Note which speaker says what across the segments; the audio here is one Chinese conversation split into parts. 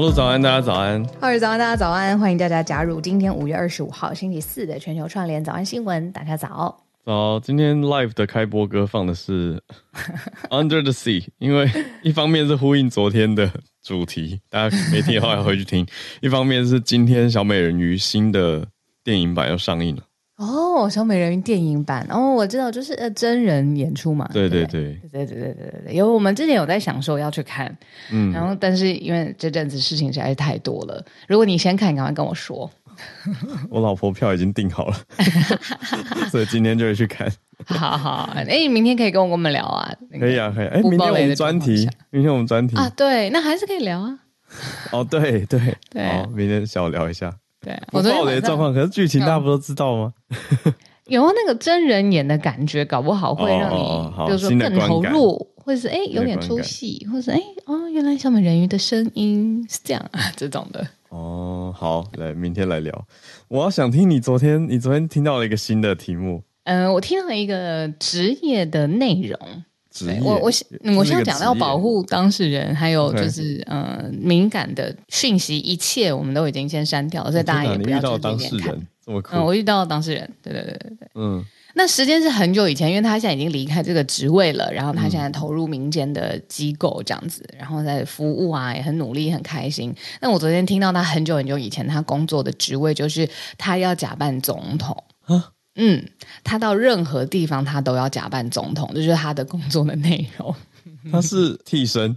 Speaker 1: 小鹿早安，大家早安。
Speaker 2: 浩尔早安，大家早安。欢迎大家加入今天五月二十五号星期四的全球串联早安新闻。大家早。
Speaker 1: 早，今天 live 的开播歌放的是 Under the Sea，因为一方面是呼应昨天的主题，大家没听的话要回去听；一方面是今天小美人鱼新的电影版要上映了。
Speaker 2: 哦，小美人鱼电影版哦，我知道，就是呃真人演出嘛。
Speaker 1: 对对对
Speaker 2: 对对对对对对，有我们之前有在想说要去看，嗯，然后但是因为这阵子事情实在是太多了，如果你先看，赶快跟我说。
Speaker 1: 我老婆票已经订好了，所以今天就会去看。
Speaker 2: 好好，哎，明天可以跟我跟我们聊啊。
Speaker 1: 可以啊，可以。哎，明天我们专题，明天我们专题
Speaker 2: 啊，对，那还是可以聊啊。
Speaker 1: 哦，对对
Speaker 2: 对，
Speaker 1: 好，明天小聊一下。
Speaker 2: 对，
Speaker 1: 我暴雷的状况，可是剧情大家不都知道吗？
Speaker 2: 有那个真人演的感觉，搞不好会让你，比如说更投入，或者是哎有点出戏，或者是哎哦，原来小美人鱼的声音是这样啊，这种的。
Speaker 1: 哦，好，来明天来聊。我要想听你昨天，你昨天听到了一个新的题目。
Speaker 2: 嗯，我听到了一个职业的内容。我我我现在讲到保护当事人，还有就是呃敏感的讯息，一切我们都已经先删掉了，所以大家也不要去。
Speaker 1: 当事人这么
Speaker 2: 嗯，我遇到了当事人，对对对对对，嗯。那时间是很久以前，因为他现在已经离开这个职位了，然后他现在投入民间的机构这样子，然后在服务啊，也很努力，很开心。那我昨天听到他很久很久以前他工作的职位，就是他要假扮总统。嗯，他到任何地方他都要假扮总统，这就是他的工作的内容。
Speaker 1: 他是替身，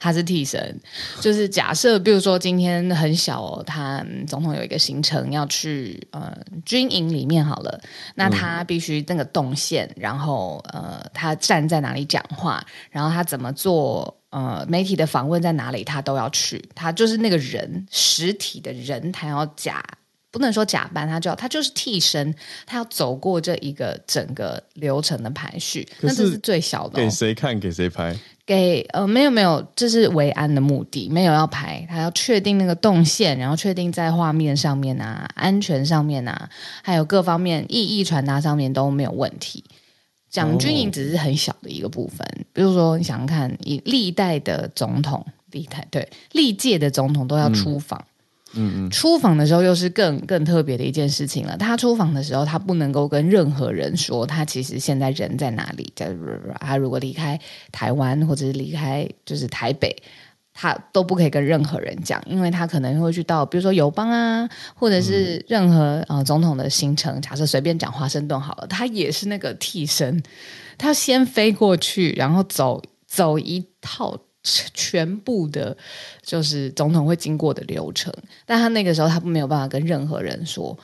Speaker 2: 他是替身，就是假设，比如说今天很小哦，他总统有一个行程要去呃军营里面好了，那他必须那个动线，然后呃他站在哪里讲话，然后他怎么做呃媒体的访问在哪里，他都要去，他就是那个人实体的人，他要假。不能说假扮，他就要他就是替身，他要走过这一个整个流程的排序。那这是最小的，哦，
Speaker 1: 给谁看？给谁拍？
Speaker 2: 给呃没有没有，这是维安的目的，没有要拍，他要确定那个动线，然后确定在画面上面啊、安全上面啊，还有各方面意义传达上面都没有问题。讲军营只是很小的一个部分，哦，比如说你想想看，以历代的总统，历代对历届的总统都要出访。嗯
Speaker 1: 嗯嗯，
Speaker 2: 出访的时候又是更更特别的一件事情了。他出访的时候，他不能够跟任何人说他其实现在人在哪里。在他如果离开台湾或者是离开就是台北，他都不可以跟任何人讲，因为他可能会去到比如说友邦啊，或者是任何呃总统的行程。假设随便讲华盛顿好了，他也是那个替身，他先飞过去，然后走走一套。全部的，就是总统会经过的流程，但他那个时候他没有办法跟任何人说，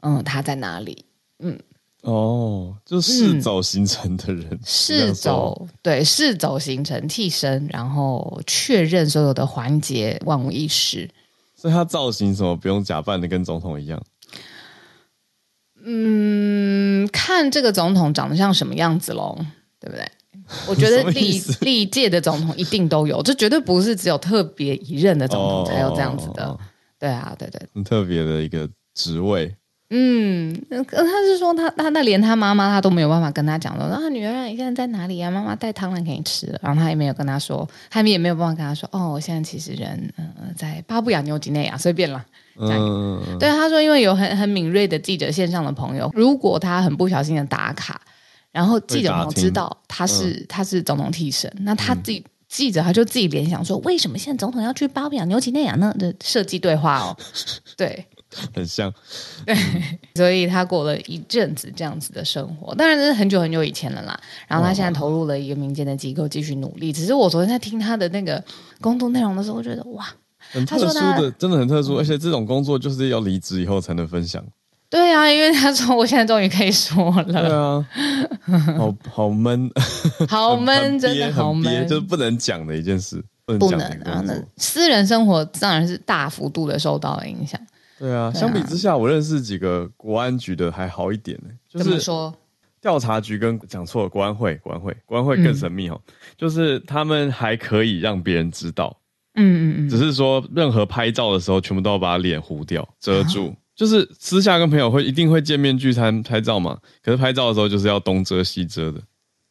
Speaker 2: 嗯，他在哪里，嗯，
Speaker 1: 哦，就是走行程的人，
Speaker 2: 是、嗯、走对，是走行程替身，然后确认所有的环节万无一失，
Speaker 1: 所以他造型什么不用假扮的跟总统一样，
Speaker 2: 嗯，看这个总统长得像什么样子喽，对不对？我觉得 历历届的总统一定都有，这绝对不是只有特别一任的总统才有这样子的。Oh, oh, oh, oh. 对啊，对对，
Speaker 1: 很特别的一个职位。
Speaker 2: 嗯，他是说他他那连他妈妈他都没有办法跟他讲说啊，女儿你现在在哪里啊？妈妈带汤圆给你吃。然后他也没有跟他说，他们也没有办法跟他说哦，我现在其实人嗯、呃、在巴布亚纽几内亚，随便了。嗯，对，他说因为有很很敏锐的记者线上的朋友，如果他很不小心的打卡。然后记者朋友知道他是、嗯、他是总统替身，那他自己、嗯、记者他就自己联想说，为什么现在总统要去巴布亚纽几内亚呢？的设计对话哦，对，
Speaker 1: 很像，
Speaker 2: 对，所以他过了一阵子这样子的生活，当然这是很久很久以前了啦。然后他现在投入了一个民间的机构继续努力。只是我昨天在听他的那个工作内容的时候，我觉得哇，
Speaker 1: 很特殊的，真的很特殊，而且这种工作就是要离职以后才能分享。
Speaker 2: 对啊，因为他说我现在终于可以说了。对
Speaker 1: 啊，好好闷，
Speaker 2: 好闷，真的好闷，
Speaker 1: 就是不能讲的一件事，
Speaker 2: 不能讲。然后呢，私人生活当然是大幅度的受到了影响。
Speaker 1: 对啊，相比之下，我认识几个国安局的还好一点呢。就是
Speaker 2: 说，
Speaker 1: 调查局跟讲错了，国安会，国安会，国安会更神秘哦。嗯、就是他们还可以让别人知道，
Speaker 2: 嗯嗯嗯，
Speaker 1: 只是说任何拍照的时候，全部都要把脸糊掉，遮住。啊、就是私下跟朋友会一定会见面聚餐拍照嘛，可是拍照的时候就是要东遮西遮的，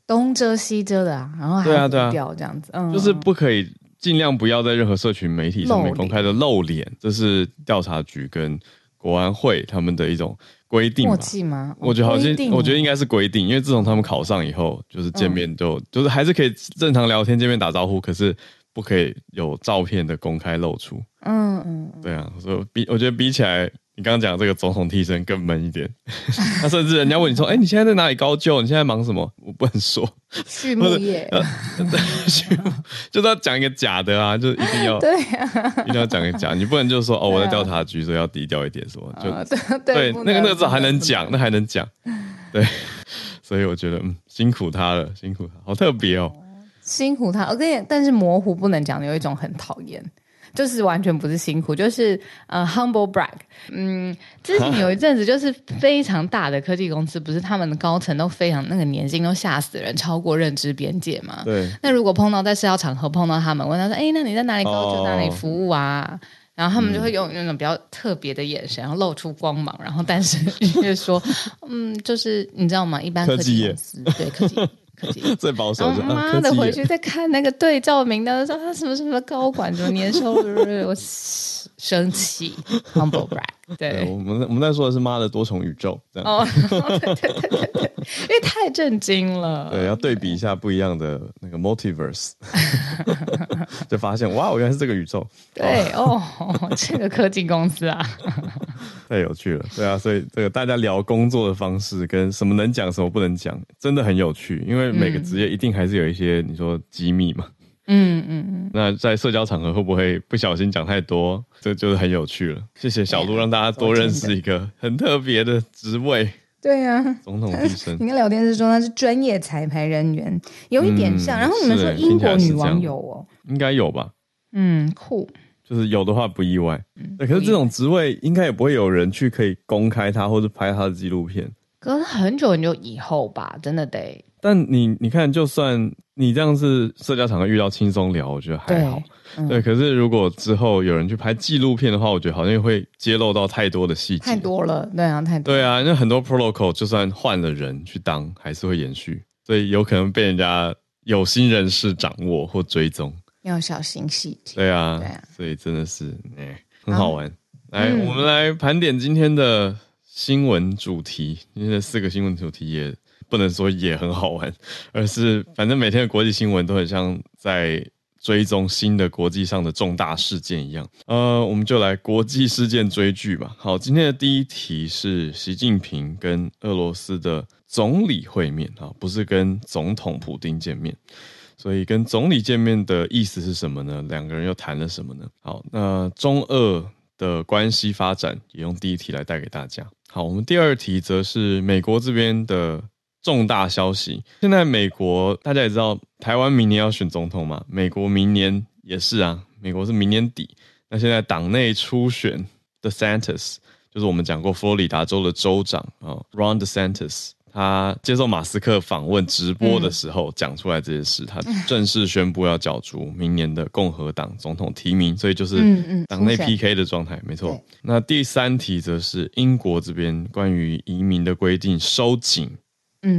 Speaker 2: 东遮西遮的啊，然后还要糊掉这样子，嗯，
Speaker 1: 就是不可以。尽量不要在任何社群媒体上面公开的露脸，这是调查局跟国安会他们的一种规定。
Speaker 2: 默契吗？
Speaker 1: 我觉得好像，我觉得应该是规定，因为自从他们考上以后，就是见面就、嗯、就是还是可以正常聊天、见面打招呼，可是不可以有照片的公开露出。
Speaker 2: 嗯嗯，
Speaker 1: 对啊，所以比我觉得比起来。你刚刚讲这个总统替身更闷一点，他甚至人家问你说：“ 哎、欸，你现在在哪里高就？你现在忙什么？”我不能说。
Speaker 2: 畜牧业，
Speaker 1: 就是要讲一个假的啊，就一定要
Speaker 2: 对啊，
Speaker 1: 一定要讲一个假，你不能就说哦，我在调查局，所以要低调一点说，就、
Speaker 2: 对
Speaker 1: 那个那个字还能讲，那还能讲，对，所以我觉得嗯，辛苦他了，辛苦他，好特别哦，
Speaker 2: 辛苦他。我跟你，但是模糊不能讲，有一种很讨厌。就是完全不是辛苦，就是呃，humble brag。嗯，之前有一阵子，就是非常大的科技公司，不是他们的高层都非常那个年薪都吓死人，超过认知边界嘛。
Speaker 1: 对。
Speaker 2: 那如果碰到在社交场合碰到他们，问他说：“哎，那你在哪里高就哪里服务啊？”哦、然后他们就会用那种比较特别的眼神，然后露出光芒，然后但是就说：“嗯，就是你知道吗？一般科技公司对科技。”
Speaker 1: 最保守的，
Speaker 2: 妈的，回去再看那个对照名单的时候，他什么什么高管，什么年收入，我 生气。Humble brag，对，
Speaker 1: 我们我们在说的是妈的多重宇宙，这样。
Speaker 2: 哦，对对对对对，因为太震惊了。
Speaker 1: 对，要对比一下不一样的那个 multiverse，就发现哇，我原来是这个宇宙。
Speaker 2: 对哦，这个科技公司啊。
Speaker 1: 太有趣了，对啊，所以这个大家聊工作的方式跟什么能讲，什么不能讲，真的很有趣。因为每个职业一定还是有一些你说机密嘛，
Speaker 2: 嗯嗯嗯。
Speaker 1: 那在社交场合会不会不小心讲太多？这就是很有趣了。谢谢小鹿，让大家多认识一个很特别的职位。
Speaker 2: 对呀，
Speaker 1: 总统医生。
Speaker 2: 你跟聊天室说他是专业彩排人员，有一点像。然后你们说英国女王有哦，
Speaker 1: 应该有吧？
Speaker 2: 嗯，酷。
Speaker 1: 就是有的话不意外，嗯、对。可是这种职位应该也不会有人去可以公开他或者拍他的纪录片。
Speaker 2: 可是很久很久以后吧，真的得。
Speaker 1: 但你你看，就算你这样子社交场合遇到轻松聊，我觉得还好。对，嗯、对，可是如果之后有人去拍纪录片的话，我觉得好像会揭露到太多的细节。
Speaker 2: 太多了，对啊，太多。
Speaker 1: 对啊，因为很多 protocol 就算换了人去当，还是会延续，所以有可能被人家有心人士掌握或追踪。
Speaker 2: 要小心细节。
Speaker 1: 对啊，对啊，所以真的是哎、欸，很好玩。好来，嗯、我们来盘点今天的新闻主题。今天的四个新闻主题也不能说也很好玩，而是反正每天的国际新闻都很像在追踪新的国际上的重大事件一样。呃，我们就来国际事件追剧吧。好，今天的第一题是习近平跟俄罗斯的总理会面啊，不是跟总统普丁见面。所以跟总理见面的意思是什么呢？两个人又谈了什么呢？好，那中俄的关系发展也用第一题来带给大家。好，我们第二题则是美国这边的重大消息。现在美国大家也知道，台湾明年要选总统嘛，美国明年也是啊，美国是明年底。那现在党内初选，DeSantis 就是我们讲过佛罗里达州的州长啊，Ron DeSantis。他接受马斯克访问直播的时候讲出来这件事，嗯、他正式宣布要角逐明年的共和党总统提名，所以就是党内 PK 的状态，嗯嗯、没错。那第三题则是英国这边关于移民的规定收紧、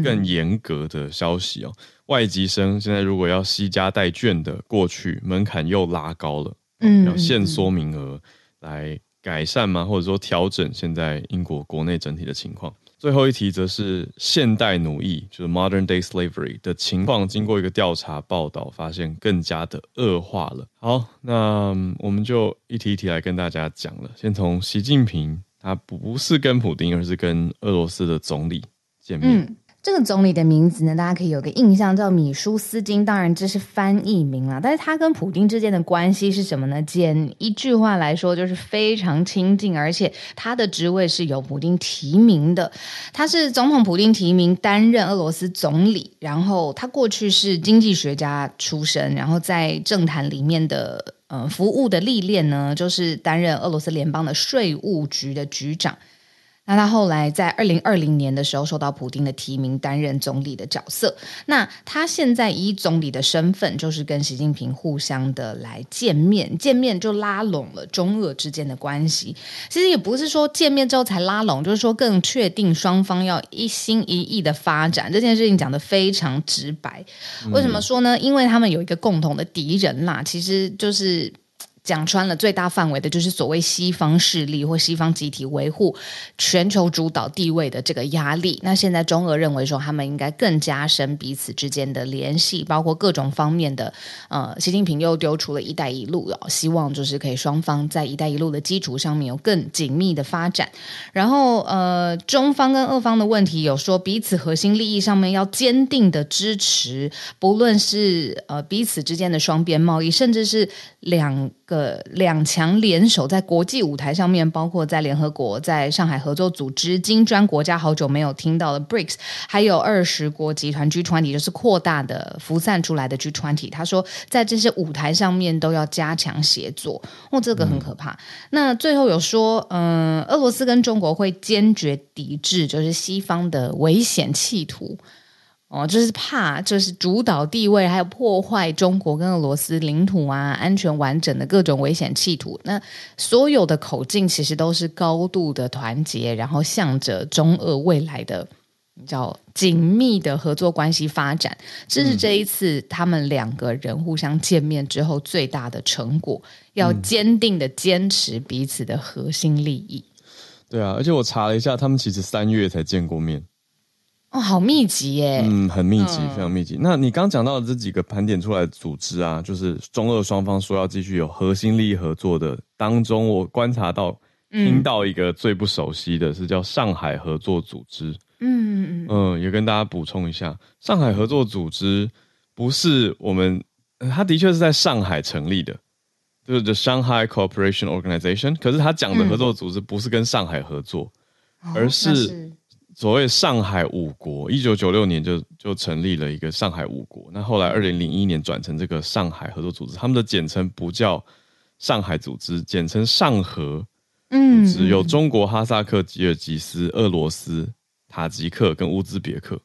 Speaker 1: 更严格的消息哦。嗯、外籍生现在如果要携家带眷的过去，门槛又拉高了，嗯，要限缩名额来改善吗？或者说调整现在英国国内整体的情况？最后一题则是现代奴役，就是 modern day slavery 的情况，经过一个调查报道，发现更加的恶化了。好，那我们就一题一题来跟大家讲了。先从习近平，他不是跟普丁，而是跟俄罗斯的总理见面。嗯
Speaker 2: 这个总理的名字呢，大家可以有个印象，叫米舒斯金。当然这是翻译名啦，但是他跟普丁之间的关系是什么呢？简一句话来说，就是非常亲近，而且他的职位是由普丁提名的。他是总统普丁提名担任俄罗斯总理，然后他过去是经济学家出身，然后在政坛里面的。呃服务的历练呢，就是担任俄罗斯联邦的税务局的局长。那他后来在二零二零年的时候受到普丁的提名担任总理的角色。那他现在以总理的身份，就是跟习近平互相的来见面，见面就拉拢了中俄之间的关系。其实也不是说见面之后才拉拢，就是说更确定双方要一心一意的发展。这件事情讲的非常直白。为什么说呢？因为他们有一个共同的敌人啦，其实就是。讲穿了，最大范围的就是所谓西方势力或西方集体维护全球主导地位的这个压力。那现在中俄认为说，他们应该更加深彼此之间的联系，包括各种方面的。呃，习近平又丢出了一带一路，希望就是可以双方在一带一路的基础上面有更紧密的发展。然后，呃，中方跟俄方的问题有说，彼此核心利益上面要坚定的支持，不论是呃彼此之间的双边贸易，甚至是两。呃，两强联手在国际舞台上面，包括在联合国、在上海合作组织、金砖国家好久没有听到的 BRICS，还有二十国集团 G20，就是扩大的、辐散出来的 G20。他说，在这些舞台上面都要加强协作。哦，这个很可怕。嗯、那最后有说，嗯、呃，俄罗斯跟中国会坚决抵制，就是西方的危险企图。哦，就是怕，就是主导地位，还有破坏中国跟俄罗斯领土啊、安全完整的各种危险企图。那所有的口径其实都是高度的团结，然后向着中俄未来的叫紧密的合作关系发展。这是这一次他们两个人互相见面之后最大的成果，要坚定的坚持彼此的核心利益。
Speaker 1: 对啊，而且我查了一下，他们其实三月才见过面。
Speaker 2: 哦，好密集耶！
Speaker 1: 嗯，很密集，非常密集。嗯、那你刚讲到的这几个盘点出来的组织啊，就是中俄双方说要继续有核心利益合作的当中，我观察到、听到一个最不熟悉的是叫上海合作组织。嗯嗯嗯，也跟大家补充一下，上海合作组织不是我们，它的确是在上海成立的，就是 The Shanghai Cooperation Organization。可是他讲的合作组织不是跟上海合作，嗯、而是。所谓上海五国，一九九六年就就成立了一个上海五国。那后来二零零一年转成这个上海合作组织，他们的简称不叫上海组织，简称上合。嗯，只有中国、哈萨克、吉尔吉斯、俄罗斯、塔吉克跟乌兹别克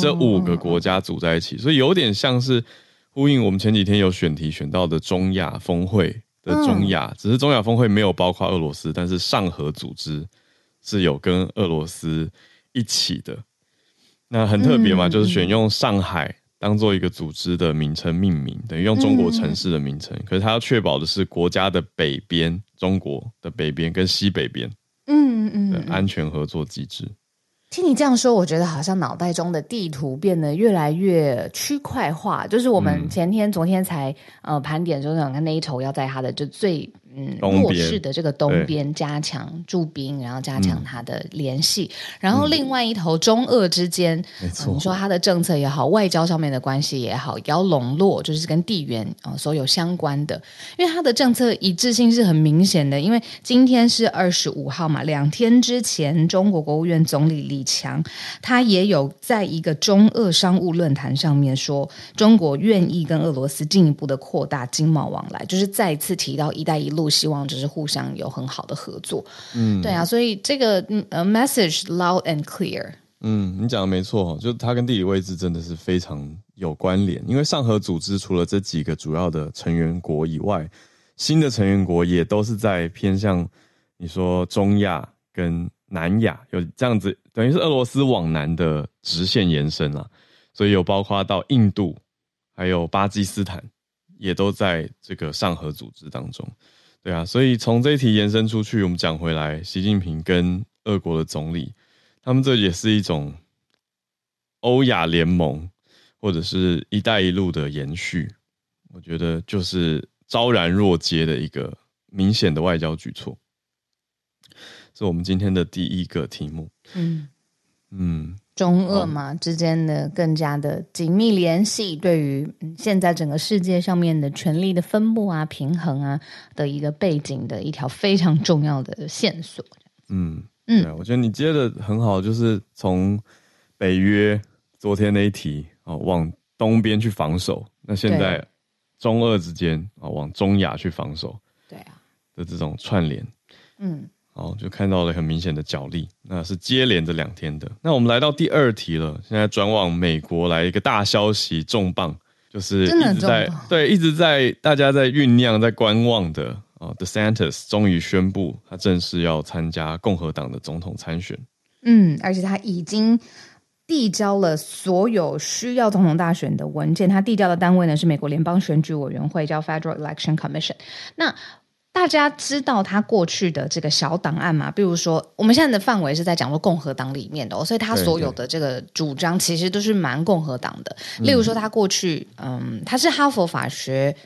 Speaker 1: 这五个国家组在一起，所以有点像是呼应我们前几天有选题选到的中亚峰会的中亚，只是中亚峰会没有包括俄罗斯，但是上合组织是有跟俄罗斯。一起的，那很特别嘛，嗯、就是选用上海当做一个组织的名称命名，等于用中国城市的名称。嗯、可是它要确保的是国家的北边，中国的北边跟西北边，嗯嗯的安全合作机制。
Speaker 2: 听你这样说，我觉得好像脑袋中的地图变得越来越区块化。就是我们前天、嗯、昨天才呃盘点，就是想看那一头要在它的就最。嗯，弱势的这个东边加强驻兵，然后加强它的联系，嗯、然后另外一头中俄之间，你说它的政策也好，外交上面的关系也好，也要笼络，就是跟地缘啊、呃、所有相关的，因为它的政策一致性是很明显的。因为今天是二十五号嘛，两天之前，中国国务院总理李强他也有在一个中俄商务论坛上面说，中国愿意跟俄罗斯进一步的扩大经贸往来，就是再次提到“一带一路”。不希望就是互相有很好的合作，嗯，对啊，所以这个呃 message loud and clear，
Speaker 1: 嗯，你讲的没错，就它跟地理位置真的是非常有关联，因为上合组织除了这几个主要的成员国以外，新的成员国也都是在偏向你说中亚跟南亚有这样子，等于是俄罗斯往南的直线延伸啊，所以有包括到印度，还有巴基斯坦，也都在这个上合组织当中。对啊，所以从这一题延伸出去，我们讲回来，习近平跟俄国的总理，他们这也是一种欧亚联盟或者是一带一路的延续，我觉得就是昭然若揭的一个明显的外交举措，是我们今天的第一个题目。嗯
Speaker 2: 嗯。中俄嘛之间的更加的紧密联系，对于现在整个世界上面的权力的分布啊、平衡啊的一个背景的一条非常重要的线索。
Speaker 1: 嗯嗯，对，我觉得你接的很好，就是从北约昨天那一题啊往东边去防守，那现在中俄之间啊，往中亚去防守，
Speaker 2: 对啊。
Speaker 1: 的这种串联，
Speaker 2: 嗯，
Speaker 1: 好，就看到了很明显的角力，那是接连着两天的。那我们来到第二题了，现在转往美国来一个大消息，重磅，就是一直在对一直在大家在酝酿在观望的啊，DeSantis 终于宣布他正式要参加共和党的总统参选，
Speaker 2: 嗯，而且他已经。递交了所有需要总统大选的文件，他递交的单位呢是美国联邦选举委员会，叫 Federal Election Commission。那大家知道他过去的这个小档案吗？比如说，我们现在的范围是在讲说共和党里面的哦，所以他所有的这个主张其实都是蛮共和党的。例如说，他过去嗯，他是哈佛法学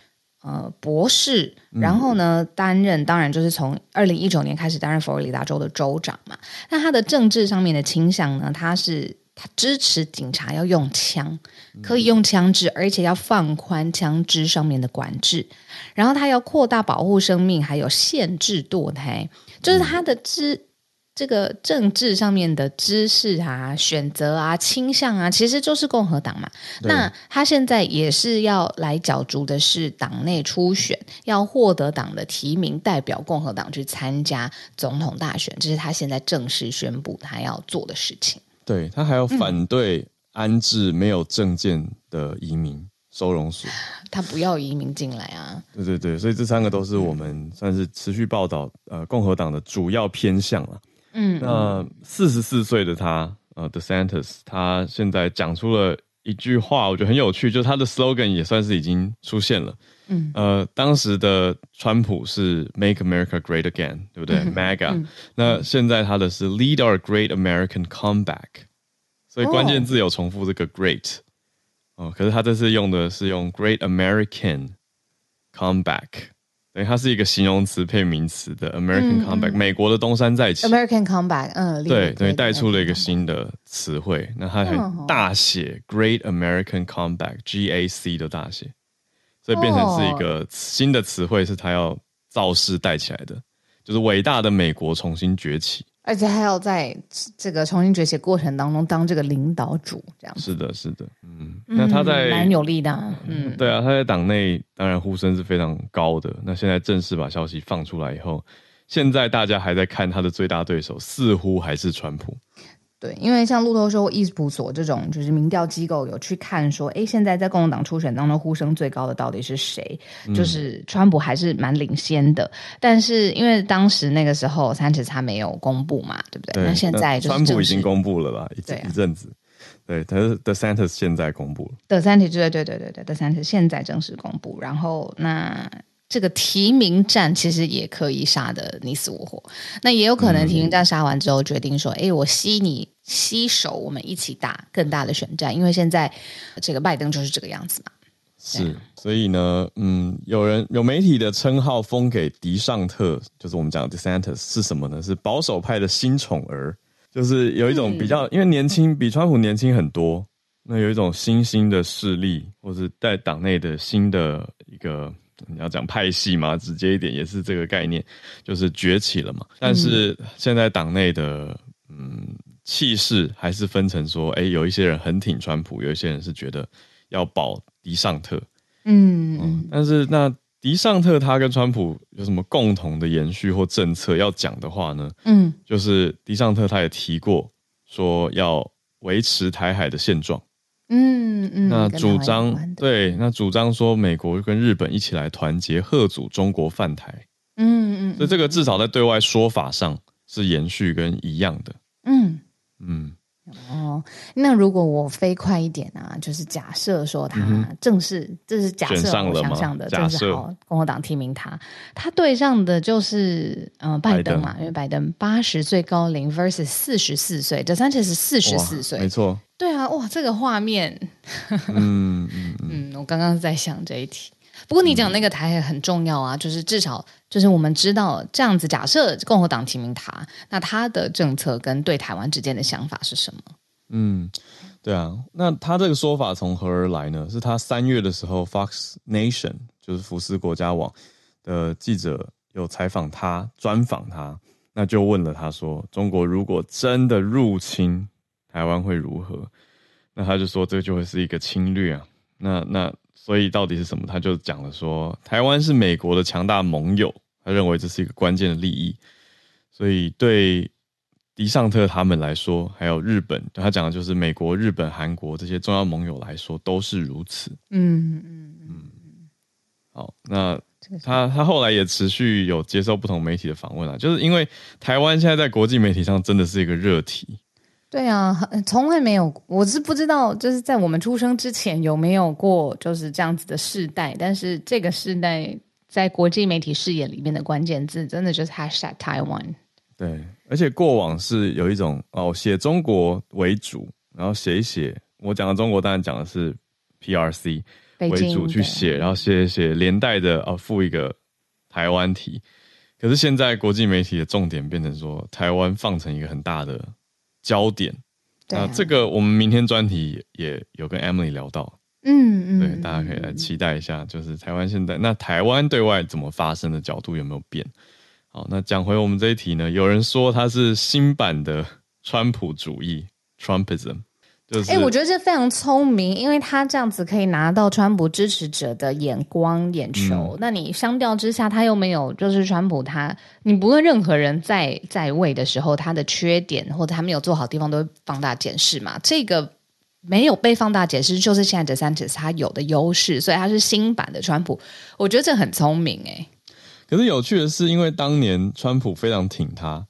Speaker 2: 呃博士，然后呢担任，当然就是从二零一九年开始担任佛罗里达州的州长嘛。那他的政治上面的倾向呢，他是。他支持警察要用枪，可以用枪支，而且要放宽枪支上面的管制。然后他要扩大保护生命，还有限制堕胎，就是他的知这个政治上面的知识啊、选择啊、倾向啊，其实就是共和党嘛。那他现在也是要来角逐的是党内初选，要获得党的提名，代表共和党去参加总统大选，这是他现在正式宣布他要做的事情。
Speaker 1: 对，他还要反对安置没有证件的移民收容所，
Speaker 2: 他不要移民进来啊！
Speaker 1: 对对对，所以这三个都是我们算是持续报道呃共和党的主要偏向了。嗯，那四十四岁的他呃 DeSantis，他现在讲出了一句话，我觉得很有趣，就是他的 slogan 也算是已经出现了。嗯，呃，当时的川普是 Make America Great Again，对不对？嗯，MAGA，嗯。那现在他的是 Lead Our Great American Comeback，所以关键字有重复这个 Great 哦，可是他这次用的是用 Great American Comeback，等于它是一个形容词配名词的 American Comeback，嗯，美国的东山再起。
Speaker 2: American Comeback，嗯，
Speaker 1: 对，等于带出了一个新的词汇。那它很大写 Great American Comeback，GAC 的大写。所以变成是一个新的词汇，是他要造势带起来的，就是伟大的美国重新崛起，
Speaker 2: 而且还要在这个重新崛起过程当中当这个领导主，这样。
Speaker 1: 是的，是的，嗯，那他在
Speaker 2: 蛮有力的，嗯，
Speaker 1: 嗯，对啊，他在党内当然呼声是非常高的。那现在正式把消息放出来以后，现在大家还在看他的最大对手，似乎还是川普。
Speaker 2: 对，因为像路透社、伊普所这种就是民调机构有去看说，哎，现在在共和党初选当中呼声最高的到底是谁？嗯、就是川普还是蛮领先的，但是因为当时那个时候三十他没有公布嘛，对不对？对，那现在就是
Speaker 1: 川普已经公布了吧？一阵、啊、一阵子，对，他是 The Santis 现在公布了。
Speaker 2: The Santis 对对对对对，The Santis 现在正式公布，然后那。这个提名战其实也可以杀得你死我活，那也有可能提名战杀完之后决定说，哎、嗯，我吸你吸手，我们一起打更大的选战，因为现在这个拜登就是这个样子嘛。
Speaker 1: 是，所以呢，嗯，有人有媒体的称号封给迪尚特，就是我们讲的 DeSantis 是什么呢？是保守派的新宠儿，就是有一种比较，嗯、因为年轻比川普年轻很多，那有一种新兴的势力，或是在党内的新的一个。你要讲派系嘛，直接一点也是这个概念，就是崛起了嘛。但是现在党内的嗯气势还是分成说，哎，有一些人很挺川普，有一些人是觉得要保迪尚特。嗯嗯。但是那迪尚特他跟川普有什么共同的延续或政策要讲的话呢？嗯，就是迪尚特他也提过说要维持台海的现状。嗯嗯，那主张对，那主张说美国跟日本一起来团结，贺阻中国犯台。嗯嗯，所以这个至少在对外说法上是延续跟一样的。嗯嗯。
Speaker 2: 哦，那如果我飞快一点啊，就是假设说他正式，嗯、这是假设我想象的，正式好共和党提名他，他对上的就是嗯、呃、拜登嘛，登。因为拜登八十岁高龄 versus 四十四岁，DeSantis 是四十四岁，
Speaker 1: 没错，
Speaker 2: 对啊，哇，这个画面，嗯嗯。嗯，我刚刚在想这一题。不过你讲那个台海很重要啊，嗯、就是至少就是我们知道这样子，假设共和党提名他，那他的政策跟对台湾之间的想法是什么？
Speaker 1: 嗯，对啊，那他这个说法从何而来呢？是他三月的时候，Fox Nation 就是福斯国家网的记者有采访他，专访他，那就问了他说，中国如果真的入侵台湾会如何？那他就说，这就会是一个侵略啊。那那。所以到底是什么？他就讲了说，台湾是美国的强大盟友，他认为这是一个关键的利益，所以对迪尚特他们来说，还有日本，他讲的就是美国、日本、韩国这些重要盟友来说，都是如此。
Speaker 2: 嗯嗯嗯。
Speaker 1: 好，那他他后来也持续有接受不同媒体的访问啊，就是因为台湾现在在国际媒体上真的是一个热题。
Speaker 2: 对啊，从来没有，我是不知道，就是在我们出生之前有没有过就是这样子的世代，但是这个世代在国际媒体视野里面的关键字，真的就是 hashtag Taiwan。
Speaker 1: 对，而且过往是有一种哦，写中国为主，然后写一写，我讲的中国当然讲的是 PRC 为主去写，然后写一写连带的哦附一个台湾题，可是现在国际媒体的重点变成说台湾放成一个很大的。焦点，那、啊、这个我们明天专题也有跟 Emily 聊到，
Speaker 2: 嗯嗯，
Speaker 1: 对，大家可以来期待一下，就是台湾现在那台湾对外怎么发声的角度有没有变？好，那讲回我们这一题呢，有人说它是新版的川普主义 （Trumpism）。就是，哎、
Speaker 2: 欸，我觉得这非常聪明，因为他这样子可以拿到川普支持者的眼光、眼球。嗯、那你相较之下，他又没有，就是川普他，你不论任何人在在位的时候，他的缺点或者他没有做好地方，都会放大检视嘛。这个没有被放大解释，就是现在 DeSantis 他有的优势，所以他是新版的川普。我觉得这很聪明哎、欸。
Speaker 1: 可是有趣的是，因为当年川普非常挺他，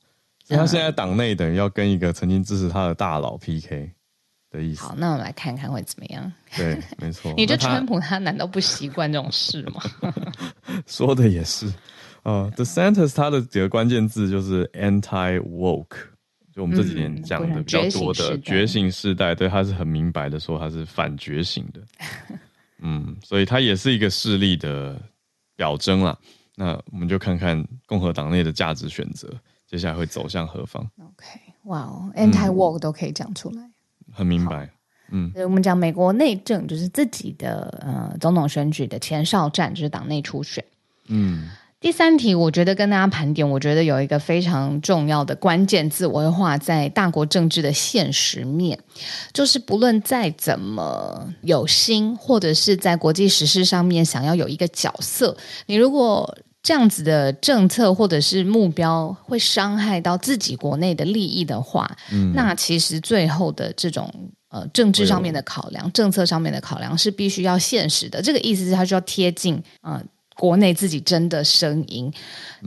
Speaker 1: 所以他现在党内等于要跟一个曾经支持他的大佬 PK。
Speaker 2: 好，那我们来看看会怎么样？
Speaker 1: 对，没错。
Speaker 2: 你觉得川普他难道不习惯这种事吗？
Speaker 1: 说的也是。呃，DeSantis 他的几个关键字就是 anti-woke，就我们这几年讲的比较多的觉醒世代，对，他是很明白的说他是反觉醒的。嗯，所以他也是一个势力的表征啦。那我们就看看共和党内的价值选择，接下来会走向何方
Speaker 2: ？OK，哇哦，anti-woke 都可以讲出来。
Speaker 1: 很明白，嗯，
Speaker 2: 我们讲美国内政就是自己的呃总统选举的前哨战，就是党内初选。
Speaker 1: 嗯，
Speaker 2: 第三题，我觉得跟大家盘点，我觉得有一个非常重要的关键字，我会画在大国政治的现实面，就是不论再怎么有心，或者是在国际时事上面想要有一个角色，你如果这样子的政策或者是目标会伤害到自己国内的利益的话，嗯，那其实最后的这种呃政治上面的考量、政策上面的考量是必须要现实的。这个意思是，它就要贴近呃国内自己真的声音。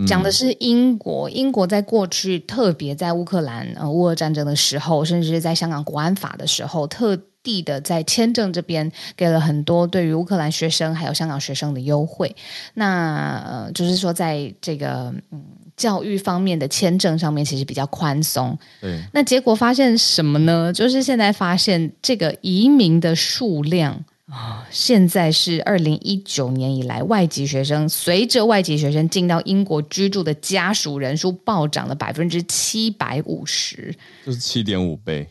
Speaker 2: 讲的是英国，英国在过去特别在乌克兰呃乌俄战争的时候，甚至是在香港国安法的时候特。地的在签证这边给了很多对于乌克兰学生还有香港学生的优惠，那呃就是说在这个嗯教育方面的签证上面其实比较宽松。
Speaker 1: 对，
Speaker 2: 那结果发现什么呢？就是现在发现这个移民的数量啊，现在是二零一九年以来外籍学生随着外籍学生进到英国居住的家属人数暴涨了百分之七百五十，
Speaker 1: 就是七点五倍。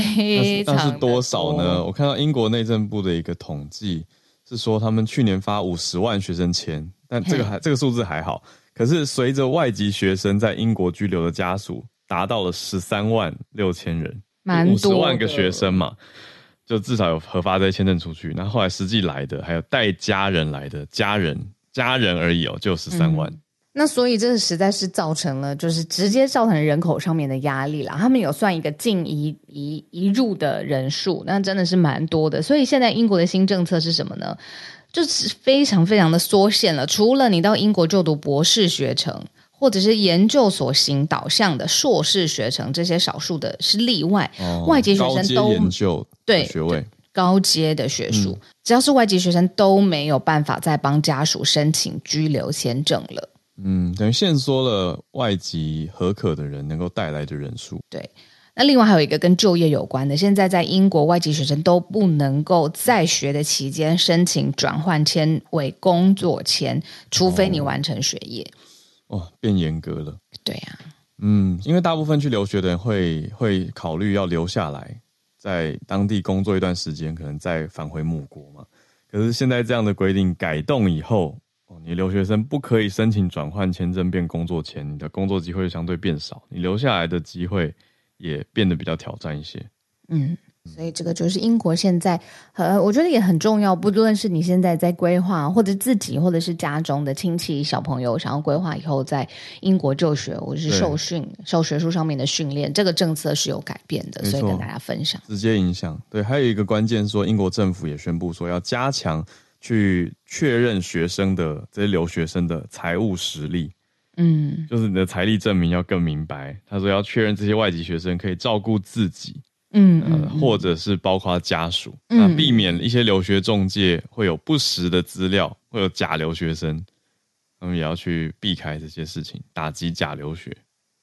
Speaker 2: 非常
Speaker 1: 那是多少呢？我看到英国内政部的一个统计是说，他们去年发五十万学生签，但这个还这个数字还好。可是随着外籍学生在英国居留的家属达到了十三万六千人，五十万个学生嘛，就至少有核发这些签证出去。那后来实际来的，还有带家人来的家人，家人而已哦，就有十三万。嗯
Speaker 2: 那所以这实在是造成了，就是直接造成人口上面的压力啦。他们有算一个进移移移入的人数，那真的是蛮多的。所以现在英国的新政策是什么呢？就是非常非常的缩限了。除了你到英国就读博士学程，或者是研究所型导向的硕士学程，这些少数的是例外。哦、外籍学生都
Speaker 1: 研究对学位
Speaker 2: 高阶的学术，嗯、只要是外籍学生都没有办法再帮家属申请居留签证了。
Speaker 1: 嗯，等于限缩了外籍合可的人能够带来的人数。
Speaker 2: 对，那另外还有一个跟就业有关的，现在在英国外籍学生都不能够在学的期间申请转换签为工作签，除非你完成学业。
Speaker 1: 哦，哦，变严格了。
Speaker 2: 对呀，啊，
Speaker 1: 嗯，因为大部分去留学的人会会考虑要留下来，在当地工作一段时间，可能再返回母国嘛。可是现在这样的规定改动以后。你留学生不可以申请转换签证变工作签，你的工作机会相对变少，你留下来的机会也变得比较挑战一些。
Speaker 2: 嗯，所以这个就是英国现在，呃，我觉得也很重要。不论是你现在在规划，或者自己，或者是家中的亲戚、小朋友想要规划以后在英国就学，或者是受训、受学术上面的训练，这个政策是有改变的，所以跟大家分享。
Speaker 1: 直接影响。对，还有一个关键说，英国政府也宣布说要加强去确认学生的这些留学生的财务实力。嗯，就是你的财力证明要更明白。他说要确认这些外籍学生可以照顾自己。嗯，嗯、呃，或者是包括家属，嗯、那避免一些留学中介会有不实的资料，会有假留学生，他们也要去避开这些事情，打击假留学。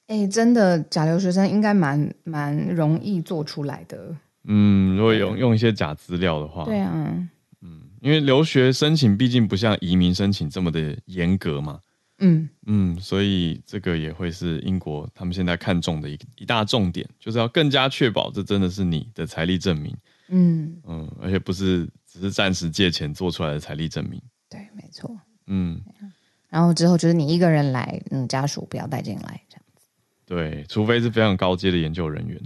Speaker 2: 哎、欸，真的假留学生应该蛮蛮容易做出来的。
Speaker 1: 嗯，如果用用一些假资料的话，
Speaker 2: 对啊，
Speaker 1: 嗯，因为留学申请毕竟不像移民申请这么的严格嘛。嗯嗯，所以这个也会是英国他们现在看重的一一大重点，就是要更加确保这真的是你的财力证明。嗯嗯，而且不是只是暂时借钱做出来的财力证明。
Speaker 2: 对，没错。嗯，然后之后就是你一个人来，嗯，家属不要带进来，这样子。
Speaker 1: 对，除非是非常高阶的研究人员。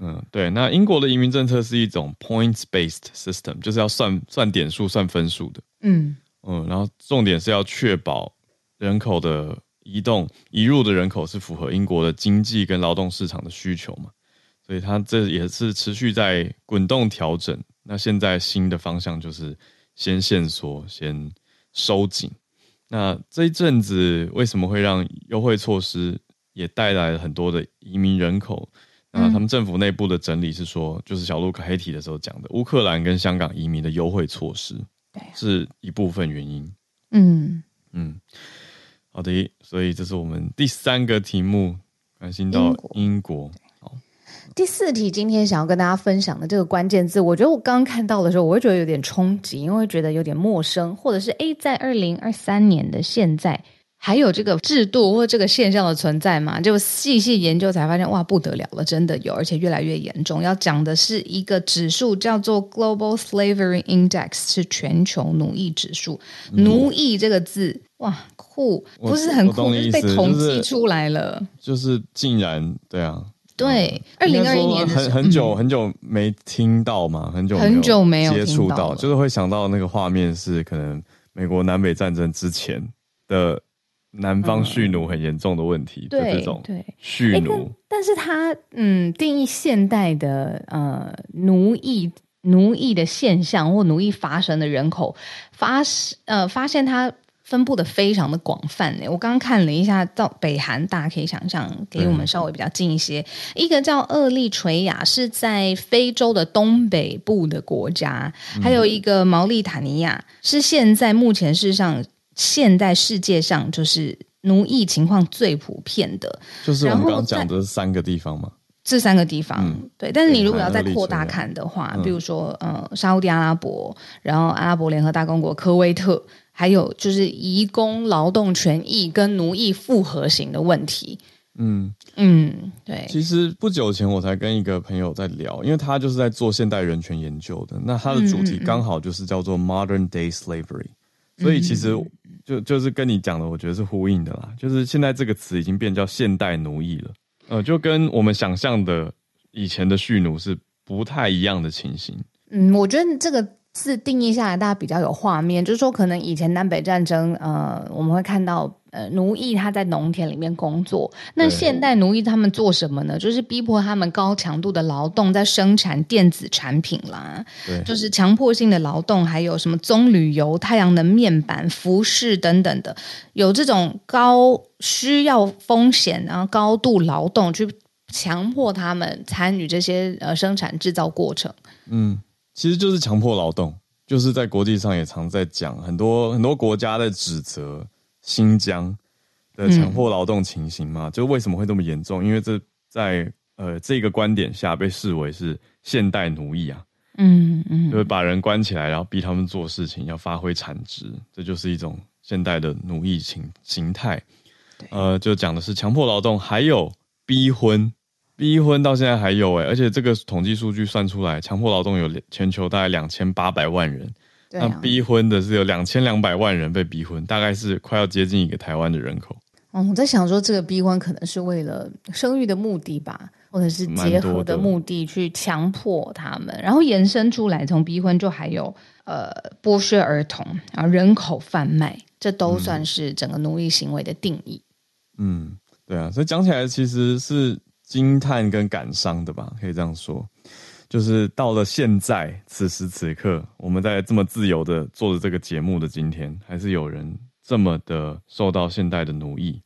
Speaker 1: 嗯嗯，对。那英国的移民政策是一种 points-based system，就是要算算点数、算分数的。嗯嗯，然后重点是要确保。人口的移动移入的人口是符合英国的经济跟劳动市场的需求嘛？所以它这也是持续在滚动调整。那现在新的方向就是先限缩，先收紧。那这一阵子为什么会让优惠措施也带来了很多的移民人口？那他们政府内部的整理是说，就是小路开黑体的时候讲的，乌克兰跟香港移民的优惠措施，对，是一部分原因。嗯嗯。好的，所以这是我们第三个题目，关心到英国。好，
Speaker 2: 第四题今天想要跟大家分享的这个关键字，我觉得我刚刚看到的时候，我会觉得有点冲击，因为觉得有点陌生，或者是诶，在二零二三年的现在。还有这个制度或这个现象的存在嘛？就细细研究才发现，哇，不得了了，真的有，而且越来越严重。要讲的是一个指数，叫做 Global Slavery Index，是全球奴役指数。奴役这个字，哇，酷，不是很酷，是被统计出来了。
Speaker 1: 就是、就是、竟然，对啊，
Speaker 2: 对，二零二一年
Speaker 1: 很很久很久没听到嘛，很久很久没有接触到，就是会想到那个画面是可能美国南北战争之前的。南方蓄奴很严重的问题，嗯、这种对蓄奴，
Speaker 2: 欸、但是它嗯定义现代的呃奴役奴役的现象或奴役发生的人口发呃发现它分布的非常的广泛呢。我刚刚看了一下，到北韩大家可以想象，给我们稍微比较近一些，一个叫厄立垂亚是在非洲的东北部的国家，还有一个毛利塔尼亚是现在目前世上。现代世界上就是奴役情况最普遍的，
Speaker 1: 就是我们刚刚讲的三个地方嘛。
Speaker 2: 这三个地方，嗯、对。但是你如果要再扩大看的话，比如说呃，沙乌地阿拉伯，然后阿拉伯联合大公国、科威特，还有就是移工劳动权益跟奴役复合型的问题。嗯嗯，对。其
Speaker 1: 实不久前我才跟一个朋友在聊，因为他就是在做现代人权研究的，那他的主题刚好就是叫做 Modern Day Slavery。所以其实就就是跟你讲的，我觉得是呼应的啦。就是现在这个词已经变叫现代奴役了，呃，就跟我们想象的以前的蓄奴是不太一样的情形。
Speaker 2: 嗯，我觉得这个。是定义下来，大家比较有画面，就是说，可能以前南北战争，呃，我们会看到，呃，奴役他在农田里面工作。那现代奴役他们做什么呢？就是逼迫他们高强度的劳动，在生产电子产品啦，就是强迫性的劳动，还有什么棕榈油、太阳能面板、服饰等等的，有这种高需要风险，然后高度劳动，去强迫他们参与这些呃生产制造过程。嗯。
Speaker 1: 其实就是强迫劳动，就是在国际上也常在讲，很多很多国家在指责新疆的强迫劳动情形嘛，嗯、就为什么会这么严重？因为这在呃这个观点下被视为是现代奴役啊，嗯嗯，就是把人关起来，然后逼他们做事情，要发挥产值，这就是一种现代的奴役形形态。呃，就讲的是强迫劳动，还有逼婚。逼婚到现在还有哎，而且这个统计数据算出来，强迫劳动有全球大概两千八百万人，啊、那逼婚的是有两千两百万人被逼婚，大概是快要接近一个台湾的人口。
Speaker 2: 嗯，我在想说，这个逼婚可能是为了生育的目的吧，或者是结合的目的去强迫他们，然后延伸出来，从逼婚就还有呃剥削儿童，然后人口贩卖，这都算是整个奴役行为的定义。
Speaker 1: 嗯，对啊，所以讲起来其实是惊叹跟感伤的吧，可以这样说。就是到了现在此时此刻，我们在这么自由的做着这个节目的今天，还是有人这么的受到现代的奴役。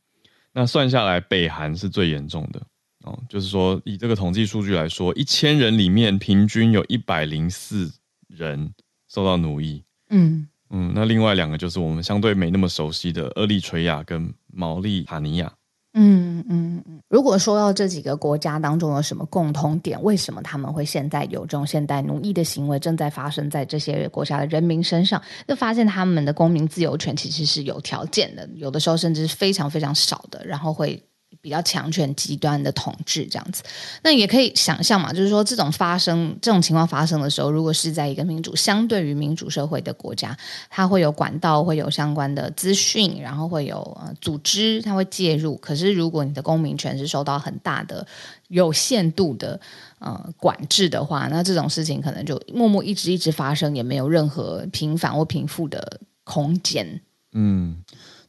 Speaker 1: 那算下来，北韩是最严重的哦。就是说，以这个统计数据来说，一千人里面平均有一百零四人受到奴役。嗯嗯，那另外两个就是我们相对没那么熟悉的厄立垂亚跟毛利塔尼亚。
Speaker 2: 嗯嗯嗯，如果说到这几个国家当中有什么共同点，为什么他们会现在有这种现代奴役的行为正在发生在这些国家的人民身上？就发现他们的公民自由权其实是有条件的，有的时候甚至是非常非常少的，然后会。比较强权极端的统治这样子，那也可以想象嘛，就是说这种发生这种情况发生的时候，如果是在一个民主相对于民主社会的国家，它会有管道，会有相关的资讯，然后会有呃组织，它会介入。可是如果你的公民权是受到很大的有限度的呃管制的话，那这种事情可能就默默一直一直发生，也没有任何平反或平复的空间。嗯。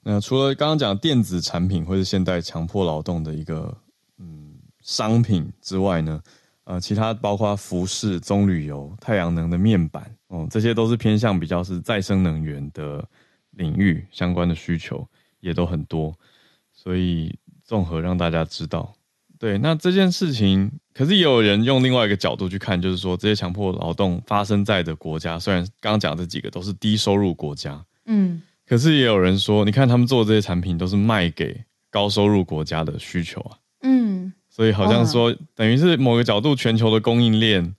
Speaker 1: 那除了刚刚讲电子产品或是现代强迫劳动的一个嗯商品之外呢，呃，其他包括服饰、棕榈油、太阳能的面板，哦、嗯，这些都是偏向比较是再生能源的领域相关的需求也都很多，所以综合让大家知道，对，那这件事情，可是也有人用另外一个角度去看，就是说这些强迫劳动发生在的国家，虽然刚刚讲这几个都是低收入国家，嗯。可是也有人说，你看他们做的这些产品都是卖给高收入国家的需求啊，嗯，所以好像说，等于是某个角度，全球的供应链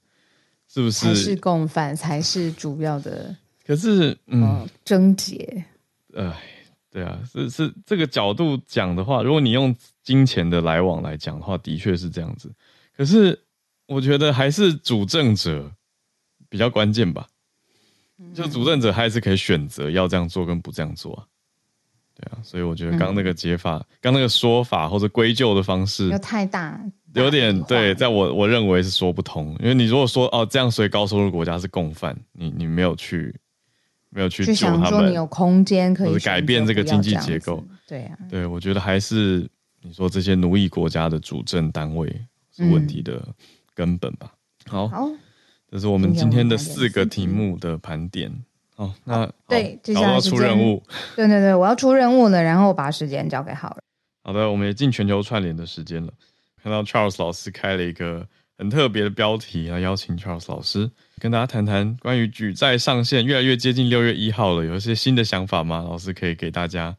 Speaker 1: 是不是
Speaker 2: 才是共犯才是主要的？
Speaker 1: 可是，嗯，
Speaker 2: 症结，
Speaker 1: 哎，对啊，是是这个角度讲的话，如果你用金钱的来往来讲的话，的确是这样子。可是我觉得还是主政者比较关键吧。就主政者还是可以选择要这样做跟不这样做啊，对啊，所以我觉得刚刚那个解法，刚、嗯、那个说法或者归咎的方式，
Speaker 2: 有太大，
Speaker 1: 有点对，在我我认为是说不通，因为你如果说哦这样，所以高收入国家是共犯，你你没有去没有去救他们，
Speaker 2: 你有空间可以
Speaker 1: 改变这个经济结构，
Speaker 2: 对啊，
Speaker 1: 对我觉得还是你说这些奴役国家的主政单位是问题的根本吧，嗯、好。好这是我们今天的四个题目的盘点。哦，那
Speaker 2: 对，接下来
Speaker 1: 要出任务。
Speaker 2: 对对对，我要出任务了，然后把时间交给浩尔。
Speaker 1: 好的，我们也进全球串联的时间了。看到 Charles 老师开了一个很特别的标题，要邀请 Charles 老师跟大家谈谈关于举债上限越来越接近六月一号了，有一些新的想法吗？老师可以给大家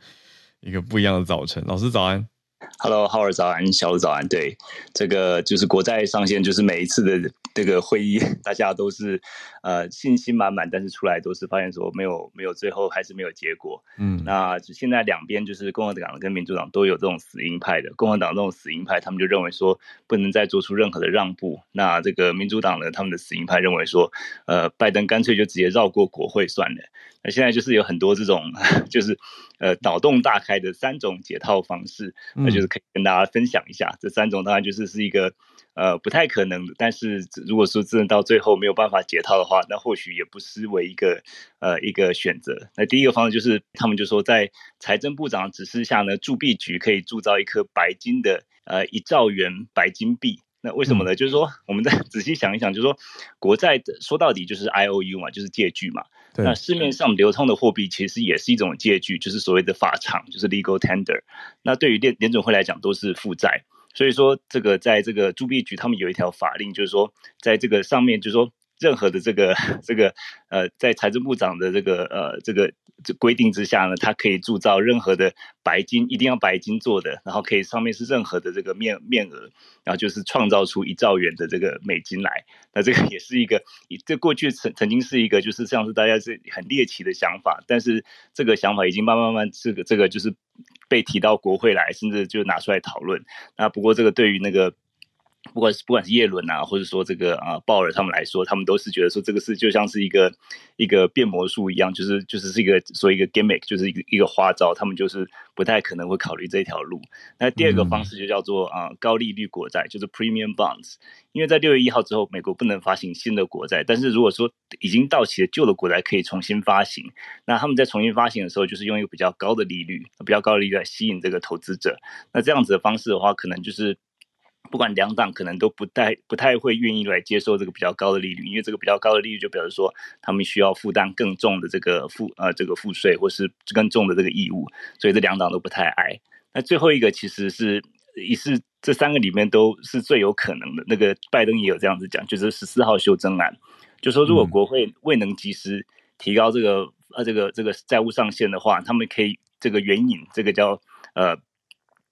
Speaker 1: 一个不一样的早晨。老师早安。
Speaker 3: Hello，浩尔早安，小鲁早安。对，这个就是国债上限，就是每一次的。这个会议 大家都是呃信心满满，但是出来都是发现说没有没有最后还是没有结果。嗯，那现在两边就是共和党跟民主党都有这种死硬派的，共和党这种死硬派，他们就认为说不能再做出任何的让步。那这个民主党呢，他们的死硬派认为说，呃，拜登干脆就直接绕过国会算了。那现在就是有很多这种 就是呃脑洞大开的三种解套方式，那就是可以跟大家分享一下。嗯、这三种当然就是是一个。呃，不太可能。但是如果说真的到最后没有办法解套的话，那或许也不失为一个呃一个选择。那第一个方式就是，他们就说在财政部长指示下呢，铸币局可以铸造一颗白金的呃一兆元白金币。那为什么呢？嗯、就是说，我们再仔细想一想，就是说国债说到底就是 I O U 嘛，就是借据嘛。那市面上流通的货币其实也是一种借据，就是所谓的法偿，就是 legal tender。那对于联联准会来讲，都是负债。所以说，这个在这个铸币局，他们有一条法令，就是说，在这个上面，就是说，任何的这个 这个呃，在财政部长的这个呃这个规定之下呢，他可以铸造任何的白金，一定要白金做的，然后可以上面是任何的这个面面额，然后就是创造出一兆元的这个美金来。那这个也是一个，这过去曾曾经是一个，就是像是大家是很猎奇的想法，但是这个想法已经慢慢慢，这个这个就是。被提到国会来，甚至就拿出来讨论。那不过这个对于那个不管是不管是叶伦啊，或者说这个啊鲍尔他们来说，他们都是觉得说这个是就像是一个一个变魔术一样，就是就是是一个说一个 gimmick，就是一个一个花招，他们就是不太可能会考虑这条路。那第二个方式就叫做啊高利率国债，就是 premium bonds，因为在六月一号之后，美国不能发行新的国债，但是如果说已经到期的旧的国债可以重新发行，那他们在重新发行的时候，就是用一个比较高的利率，比较高的利率来吸引这个投资者。那这样子的方式的话，可能就是。不管两党可能都不太不太会愿意来接受这个比较高的利率，因为这个比较高的利率就表示说他们需要负担更重的这个负呃这个赋税或是更重的这个义务，所以这两党都不太爱。那最后一个其实是也是这三个里面都是最有可能的。那个拜登也有这样子讲，就是十四号修正案，就说如果国会未能及时提高这个呃这个这个债务上限的话，他们可以这个援引这个叫呃。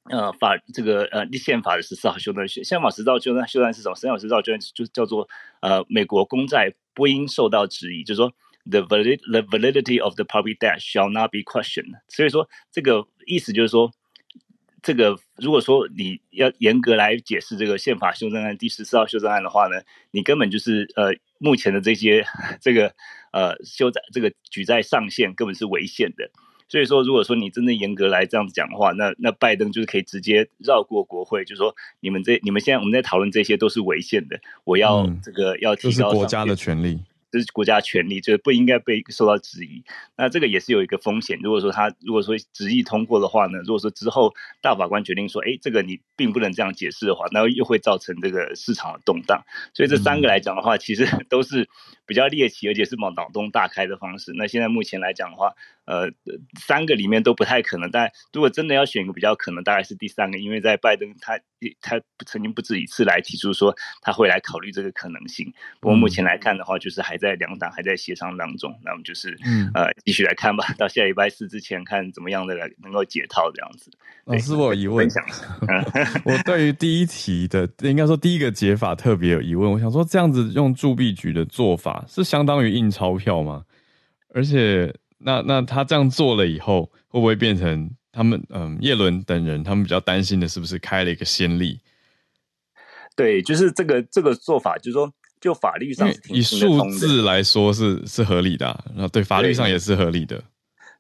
Speaker 3: 呃，法这个呃，立宪法的十四号修正案，宪法十四号修正修正是什么？宪法十四号修正就叫做呃，美国公债不应受到质疑，就是说 the valid the validity of the public debt shall not be questioned。所以说这个意思就是说，这个如果说你要严格来解释这个宪法修正案第十四号修正案的话呢，你根本就是呃，目前的这些 这个呃修债这个举债上限根本是违宪的。所以说，如果说你真的严格来这样子讲的话，那那拜登就是可以直接绕过国会，就是说你们这你们现在我们在讨论这些都是违宪的，我要这个要提高、嗯、
Speaker 1: 这是国家的权利。
Speaker 3: 这是国家权利，就是不应该被受到质疑。那这个也是有一个风险。如果说他如果说执意通过的话呢，如果说之后大法官决定说，哎，这个你并不能这样解释的话，那又会造成这个市场的动荡。所以这三个来讲的话，其实都是比较猎奇，而且是往脑洞大开的方式。那现在目前来讲的话，呃，三个里面都不太可能。但如果真的要选一个比较可能，大概是第三个，因为在拜登他他曾经不止一次来提出说他会来考虑这个可能性。不过目前来看的话，就是还。在两党还在协商当中，那我们就是、嗯、呃继续来看吧，到下礼拜四之前看怎么样的来能够解套这样子。
Speaker 1: 老师，我有疑问，我对于第一题的应该说第一个解法特别有疑问。我想说，这样子用铸币局的做法是相当于印钞票吗？而且，那那他这样做了以后，会不会变成他们嗯叶伦等人他们比较担心的是不是开了一个先例？
Speaker 3: 对，就是这个这个做法，就是说。就法律上
Speaker 1: 以数字来说是是合理的，啊，然后对法律上也是合理的。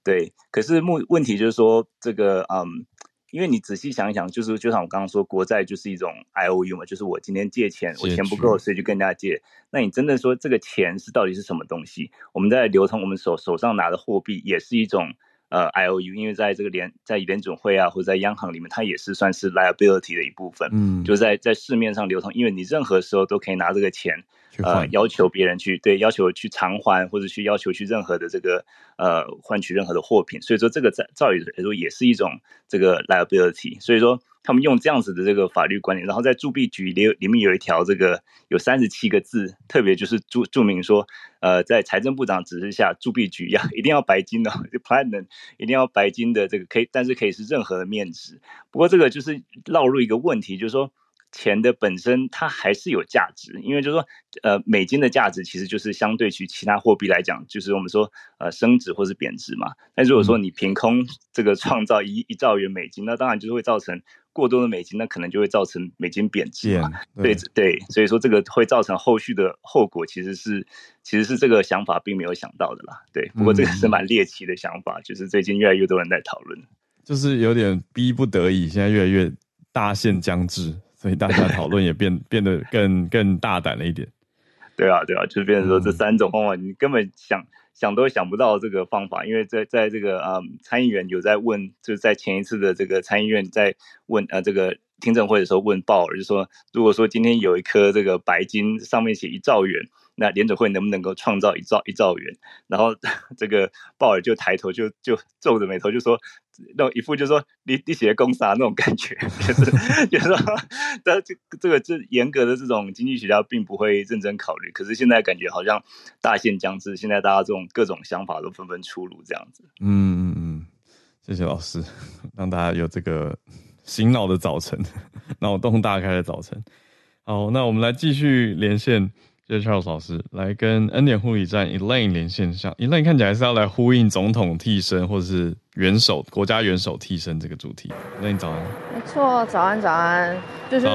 Speaker 3: 对，对可是目问题就是说，这个嗯，因为你仔细想一想，就是就像我刚刚说，国债就是一种 I O U 嘛，就是我今天借钱，我钱不够，所以就跟人家借。那你真的说这个钱是到底是什么东西？我们在流通，我们手手上拿的货币也是一种。呃，I O U，因为在这个联在联准会啊，或者在央行里面，它也是算是 liability 的一部分。嗯，就在在市面上流通，因为你任何时候都可以拿这个钱，呃，要求别人去对，要求去偿还，或者去要求去任何的这个呃换取任何的货品。所以说，这个在照理来说也是一种这个 liability。所以说。他们用这样子的这个法律观念，然后在铸币局里里面有一条这个有三十七个字，特别就是注注明说，呃，在财政部长指示下，铸币局要一定要白金的，platinum 一定要白金的这个可以，但是可以是任何的面值。不过这个就是绕入一个问题，就是说。钱的本身它还是有价值，因为就是说，呃，美金的价值其实就是相对去其他货币来讲，就是我们说呃升值或是贬值嘛。但如果说你凭空这个创造一一兆元美金，那当然就是会造成过多的美金，那可能就会造成美金贬值嘛。对对，对，所以说这个会造成后续的后果，其实是其实是这个想法并没有想到的啦。对，不过这个是蛮猎奇的想法，就是最近越来越多人在讨论，
Speaker 1: 就是有点逼不得已，现在越来越大限将至。所以大家讨论也变变得更更大胆了一点，
Speaker 3: 对啊，对啊，就是变成说这三种方法，你根本想想都想不到这个方法，因为在在这个啊、嗯、参议员有在问，就是在前一次的这个参议院在问啊这个听证会的时候问鲍尔，就说如果说今天有一颗这个白金上面写一兆元，那联准会能不能够创造一兆一兆元？然后 这个鲍尔就抬头就就皱着眉头就说。那种一副就是说你你写公司啊那种感觉，就是就是说，但这这个这严格的这种经济学家并不会认真考虑。可是现在感觉好像大限将至，现在大家这种各种想法都纷纷出炉，这样子。
Speaker 1: 嗯嗯嗯，谢谢老师，让大家有这个醒脑的早晨，脑洞大开的早晨。好，那我们来继续连线，谢谢 Charles 老师来跟恩典护理站 Elaine 连线上。Elaine 看起来是要来呼应总统替身或者是元首国家元首替身这个主题。Elaine 早安。
Speaker 4: 没错，早安早安，就是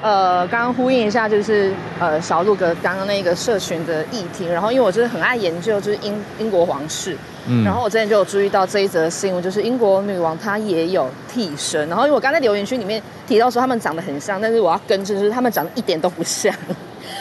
Speaker 4: 呃，刚刚呼应一下，就是呃，小鹿哥刚刚那个社群的议题。然后因为我就是很爱研究，就是英英国皇室，嗯，然后我之前就有注意到这一则新闻，就是英国女王她也有替身。然后因为我刚才留言区里面提到说他们长得很像，但是我要更正，就是他们长得一点都不像。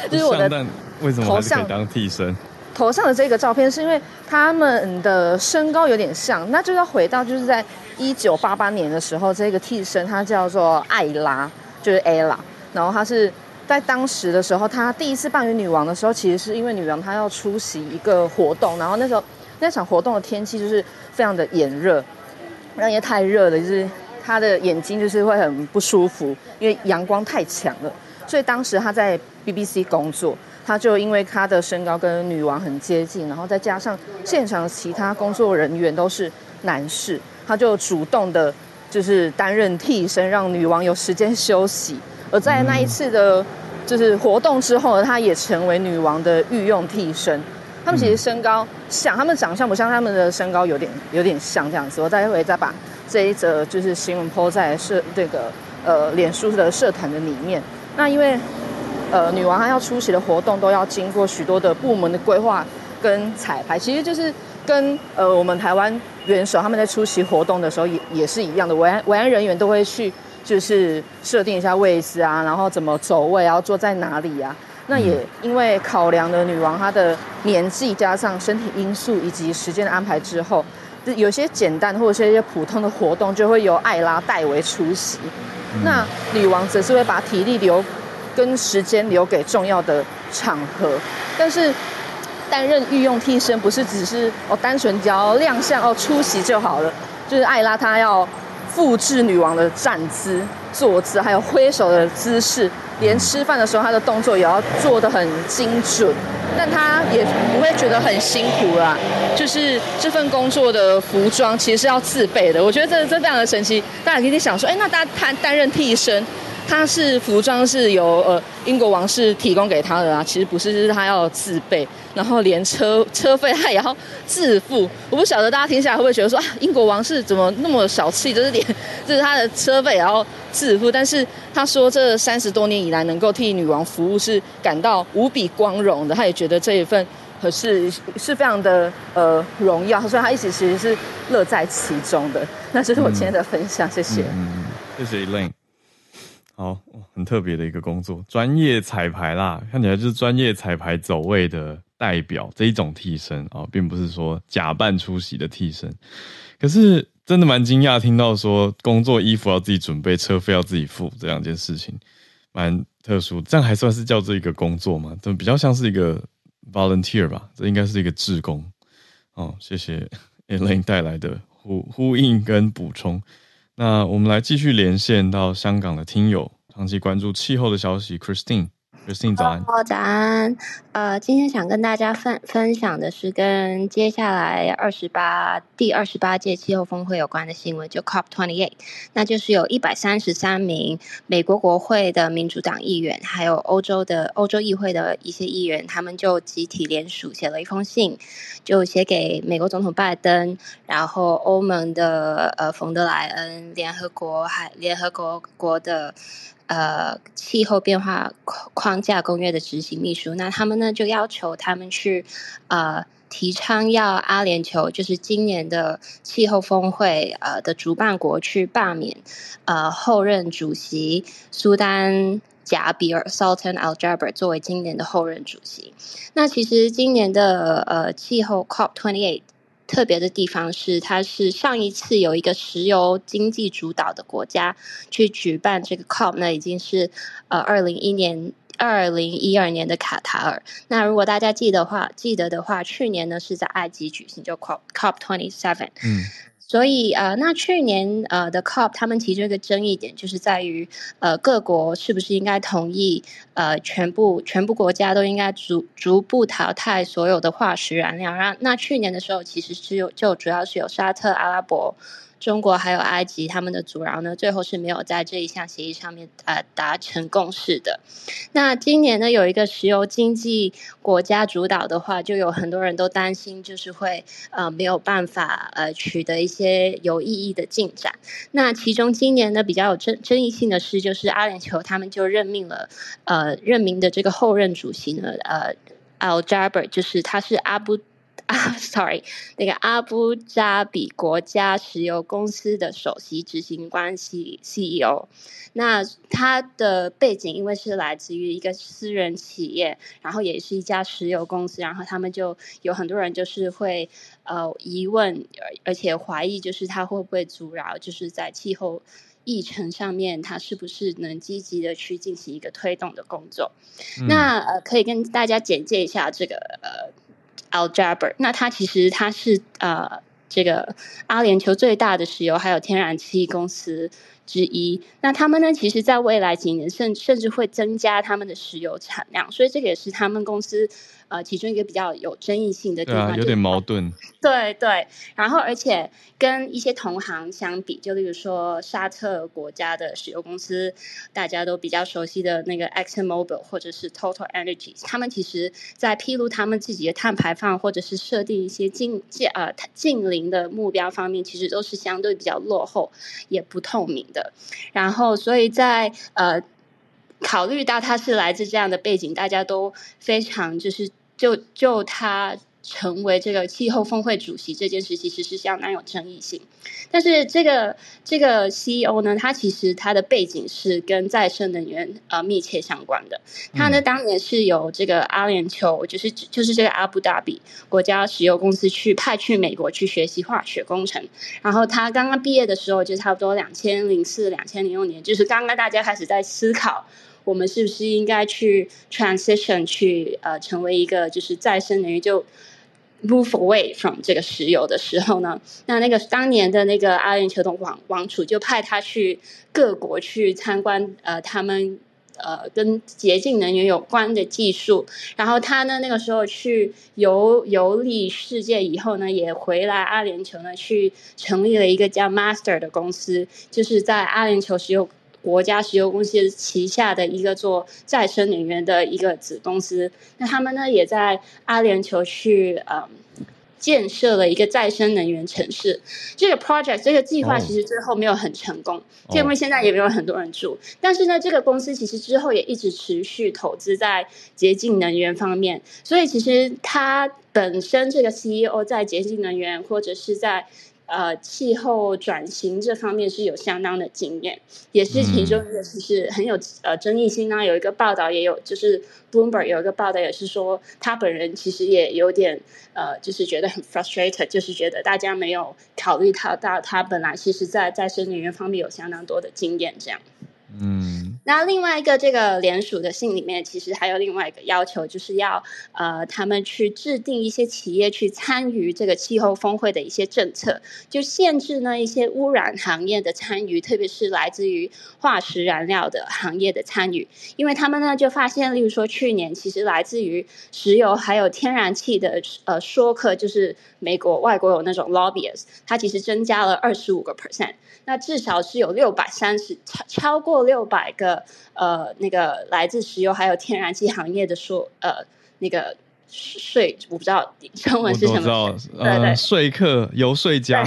Speaker 4: 就是我的
Speaker 1: 为什么还是可以当替身？
Speaker 4: 头上的这个照片是因为他们的身高有点像，那就要回到就是在一九八八年的时候，这个替身他叫做艾拉，就是 Ella，然后他是在当时的时候，他第一次扮演女王的时候，其实是因为女王她要出席一个活动，然后那时候那场活动的天气就是非常的炎热，那也太热了，就是她的眼睛就是会很不舒服，因为阳光太强了。所以当时他在 BBC 工作，他就因为他的身高跟女王很接近，然后再加上现场其他工作人员都是男士，他就主动的，就是担任替身，让女王有时间休息。而在那一次的，就是活动之后呢，他也成为女王的御用替身。他们其实身高像，他们长相不像，他们的身高有点有点像这样子。我待会再把这一则就是新闻 po 在社这个呃脸书的社团的里面。那因为，呃，女王她要出席的活动都要经过许多的部门的规划跟彩排，其实就是跟呃我们台湾元首他们在出席活动的时候也也是一样的，维安维安人员都会去就是设定一下位置啊，然后怎么走位，然后坐在哪里啊。那也因为考量了女王她的年纪加上身体因素以及时间的安排之后，有些简单或者是一些普通的活动就会由艾拉代为出席。那女王则是会把体力留跟时间留给重要的场合，但是担任御用替身不是只是哦单纯只要亮相哦出席就好了，就是艾拉她要复制女王的站姿、坐姿，还有挥手的姿势，连吃饭的时候她的动作也要做得很精准。但她也不会觉得很辛苦啦，就是这份工作的服装其实是要自备的。我觉得这这非常的神奇。大家可以想说，哎，那他他担任替身，他是服装是由呃英国王室提供给他的啊？其实不是，就是他要自备，然后连车车费他也要自付。我不晓得大家听下来会不会觉得说啊，英国王室怎么那么小气，就是连就是他的车费也要自付？但是他说这三十多年以来能够替女王服务是感到无比光荣的，他也觉得这一份可是是非常的呃荣耀，所以他一直其实是乐在其中的。那这是我今天的分享，谢谢。
Speaker 1: 嗯，谢谢 Elaine。好，很特别的一个工作，专业彩排啦，看起来就是专业彩排走位的代表这一种替身啊，并不是说假扮出席的替身。可是真的蛮惊讶，听到说工作衣服要自己准备，车费要自己付这两件事情，蛮特殊。这样还算是叫做一个工作吗？这比较像是一个 volunteer 吧，这应该是一个志工。哦，谢谢 Elaine 带来的呼呼应跟补充。那我们来继续连线到香港的听友，长期关注气候的消息，Christine。Christine 早安。
Speaker 5: 呃，今天想跟大家分分享的是跟接下来二十八第二十八届气候峰会有关的新闻，就 COP twenty eight，那就是有一百三十三名美国国会的民主党议员，还有欧洲的欧洲议会的一些议员，他们就集体联署写了一封信，就写给美国总统拜登，然后欧盟的呃冯德莱恩，联合国还联合国国的。呃，气候变化框架公约的执行秘书，那他们呢就要求他们去呃提倡要阿联酋，就是今年的气候峰会呃的主办国去罢免呃后任主席苏丹贾比尔 Sultan Al Jaber 作为今年的后任主席。那其实今年的呃气候 COP twenty eight。特别的地方是，它是上一次有一个石油经济主导的国家去举办这个 COP，那已经是呃二零一年二零一二年的卡塔尔。那如果大家记得话，记得的话，去年呢是在埃及举行，就 COP COP twenty seven。嗯。所以呃，那去年呃的 COP，他们提出一个争议点，就是在于呃各国是不是应该同意呃全部全部国家都应该逐逐步淘汰所有的化石燃料。然后那去年的时候，其实是有就主要是有沙特阿拉伯。中国还有埃及他们的阻挠呢，最后是没有在这一项协议上面呃达成共识的。那今年呢，有一个石油经济国家主导的话，就有很多人都担心，就是会呃没有办法呃取得一些有意义的进展。那其中今年呢比较有争争议性的是，就是阿联酋他们就任命了呃任命的这个后任主席呢呃 Al Jaber，就是他是阿布。啊，sorry，那个阿布扎比国家石油公司的首席执行官 CEO，那他的背景因为是来自于一个私人企业，然后也是一家石油公司，然后他们就有很多人就是会呃疑问，而且怀疑就是他会不会阻挠，就是在气候议程上面，他是不是能积极的去进行一个推动的工作？嗯、那呃，可以跟大家简介一下这个呃。Al Jaber，那它其实它是呃这个阿联酋最大的石油还有天然气公司之一。那他们呢，其实在未来几年甚甚至会增加他们的石油产量，所以这个也是他们公司。呃，其中一个比较有争议性的地方，
Speaker 1: 啊，有点矛盾。
Speaker 5: 对对，然后而且跟一些同行相比，就例如说沙特国家的石油公司，大家都比较熟悉的那个 Exxon Mobil 或者是 Total Energies，他们其实在披露他们自己的碳排放或者是设定一些净净呃近邻的目标方面，其实都是相对比较落后也不透明的。然后，所以在呃考虑到他是来自这样的背景，大家都非常就是。就就他成为这个气候峰会主席这件事，其实是相当有争议性。但是这个这个 CEO 呢，他其实他的背景是跟再生能源呃密切相关的。他呢当年是由这个阿联酋，就是就是这个阿布达比国家石油公司去派去美国去学习化学工程。然后他刚刚毕业的时候，就差不多两千零四、两千零六年，就是刚刚大家开始在思考。我们是不是应该去 transition 去呃成为一个就是再生能源就 move away from 这个石油的时候呢？那那个当年的那个阿联酋的王王储就派他去各国去参观呃他们呃跟洁净能源有关的技术，然后他呢那个时候去游游历世界以后呢，也回来阿联酋呢去成立了一个叫 Master 的公司，就是在阿联酋石油。国家石油公司旗下的一个做再生能源的一个子公司，那他们呢也在阿联酋去呃建设了一个再生能源城市。这个 project 这个计划其实最后没有很成功，因为现在也没有很多人住。但是呢，这个公司其实之后也一直持续投资在洁净能源方面，所以其实它本身这个 CEO 在洁净能源或者是在。呃，气候转型这方面是有相当的经验，也是其中一个就是很有呃争议性呢。有一个报道也有，就是 Bloomberg 有一个报道也是说，他本人其实也有点呃，就是觉得很 frustrated，就是觉得大家没有考虑他到他本来其实在再生能源方面有相当多的经验这样。嗯，那另外一个这个联署的信里面，其实还有另外一个要求，就是要呃，他们去制定一些企业去参与这个气候峰会的一些政策，就限制呢一些污染行业的参与，特别是来自于化石燃料的行业的参与，因为他们呢就发现，例如说去年其实来自于石油还有天然气的呃说客，就是美国外国有那种 lobbyist，它其实增加了二十五个 percent，那至少是有六百三十超超过。六百个呃，那个来自石油还有天然气行业的说呃，那个税我不知道中文是什么？我知
Speaker 1: 对对，说客、游说家、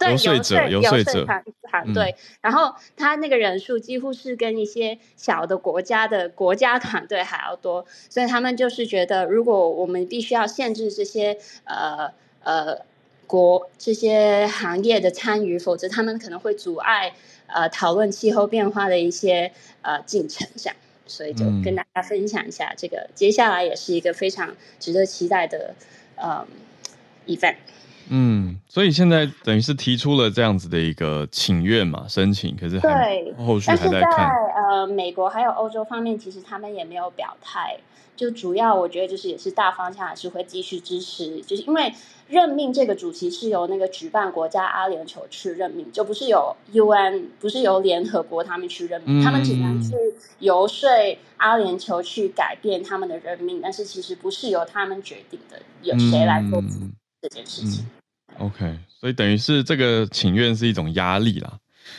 Speaker 1: 游说者、游说者
Speaker 5: 团队。然后他那个人数几乎是跟一些小的国家的国家团队还要多，所以他们就是觉得，如果我们必须要限制这些呃呃国这些行业的参与，否则他们可能会阻碍。呃，讨论气候变化的一些呃进程，这样，所以就跟大家分享一下这个，嗯、接下来也是一个非常值得期待的呃 event。
Speaker 1: 嗯，所以现在等于是提出了这样子的一个请愿嘛，申请，可是还对后续还在看。但是在
Speaker 5: 呃美国还有欧洲方面，其实他们也没有表态。就主要我觉得就是也是大方向还是会继续支持，就是因为任命这个主席是由那个举办国家阿联酋去任命，就不是由 UN 不是由联合国他们去任命，嗯、他们只能是游说阿联酋去改变他们的任命，但是其实不是由他们决定的，由谁来做这件事情。嗯嗯
Speaker 1: OK，所以等于是这个请愿是一种压力啦。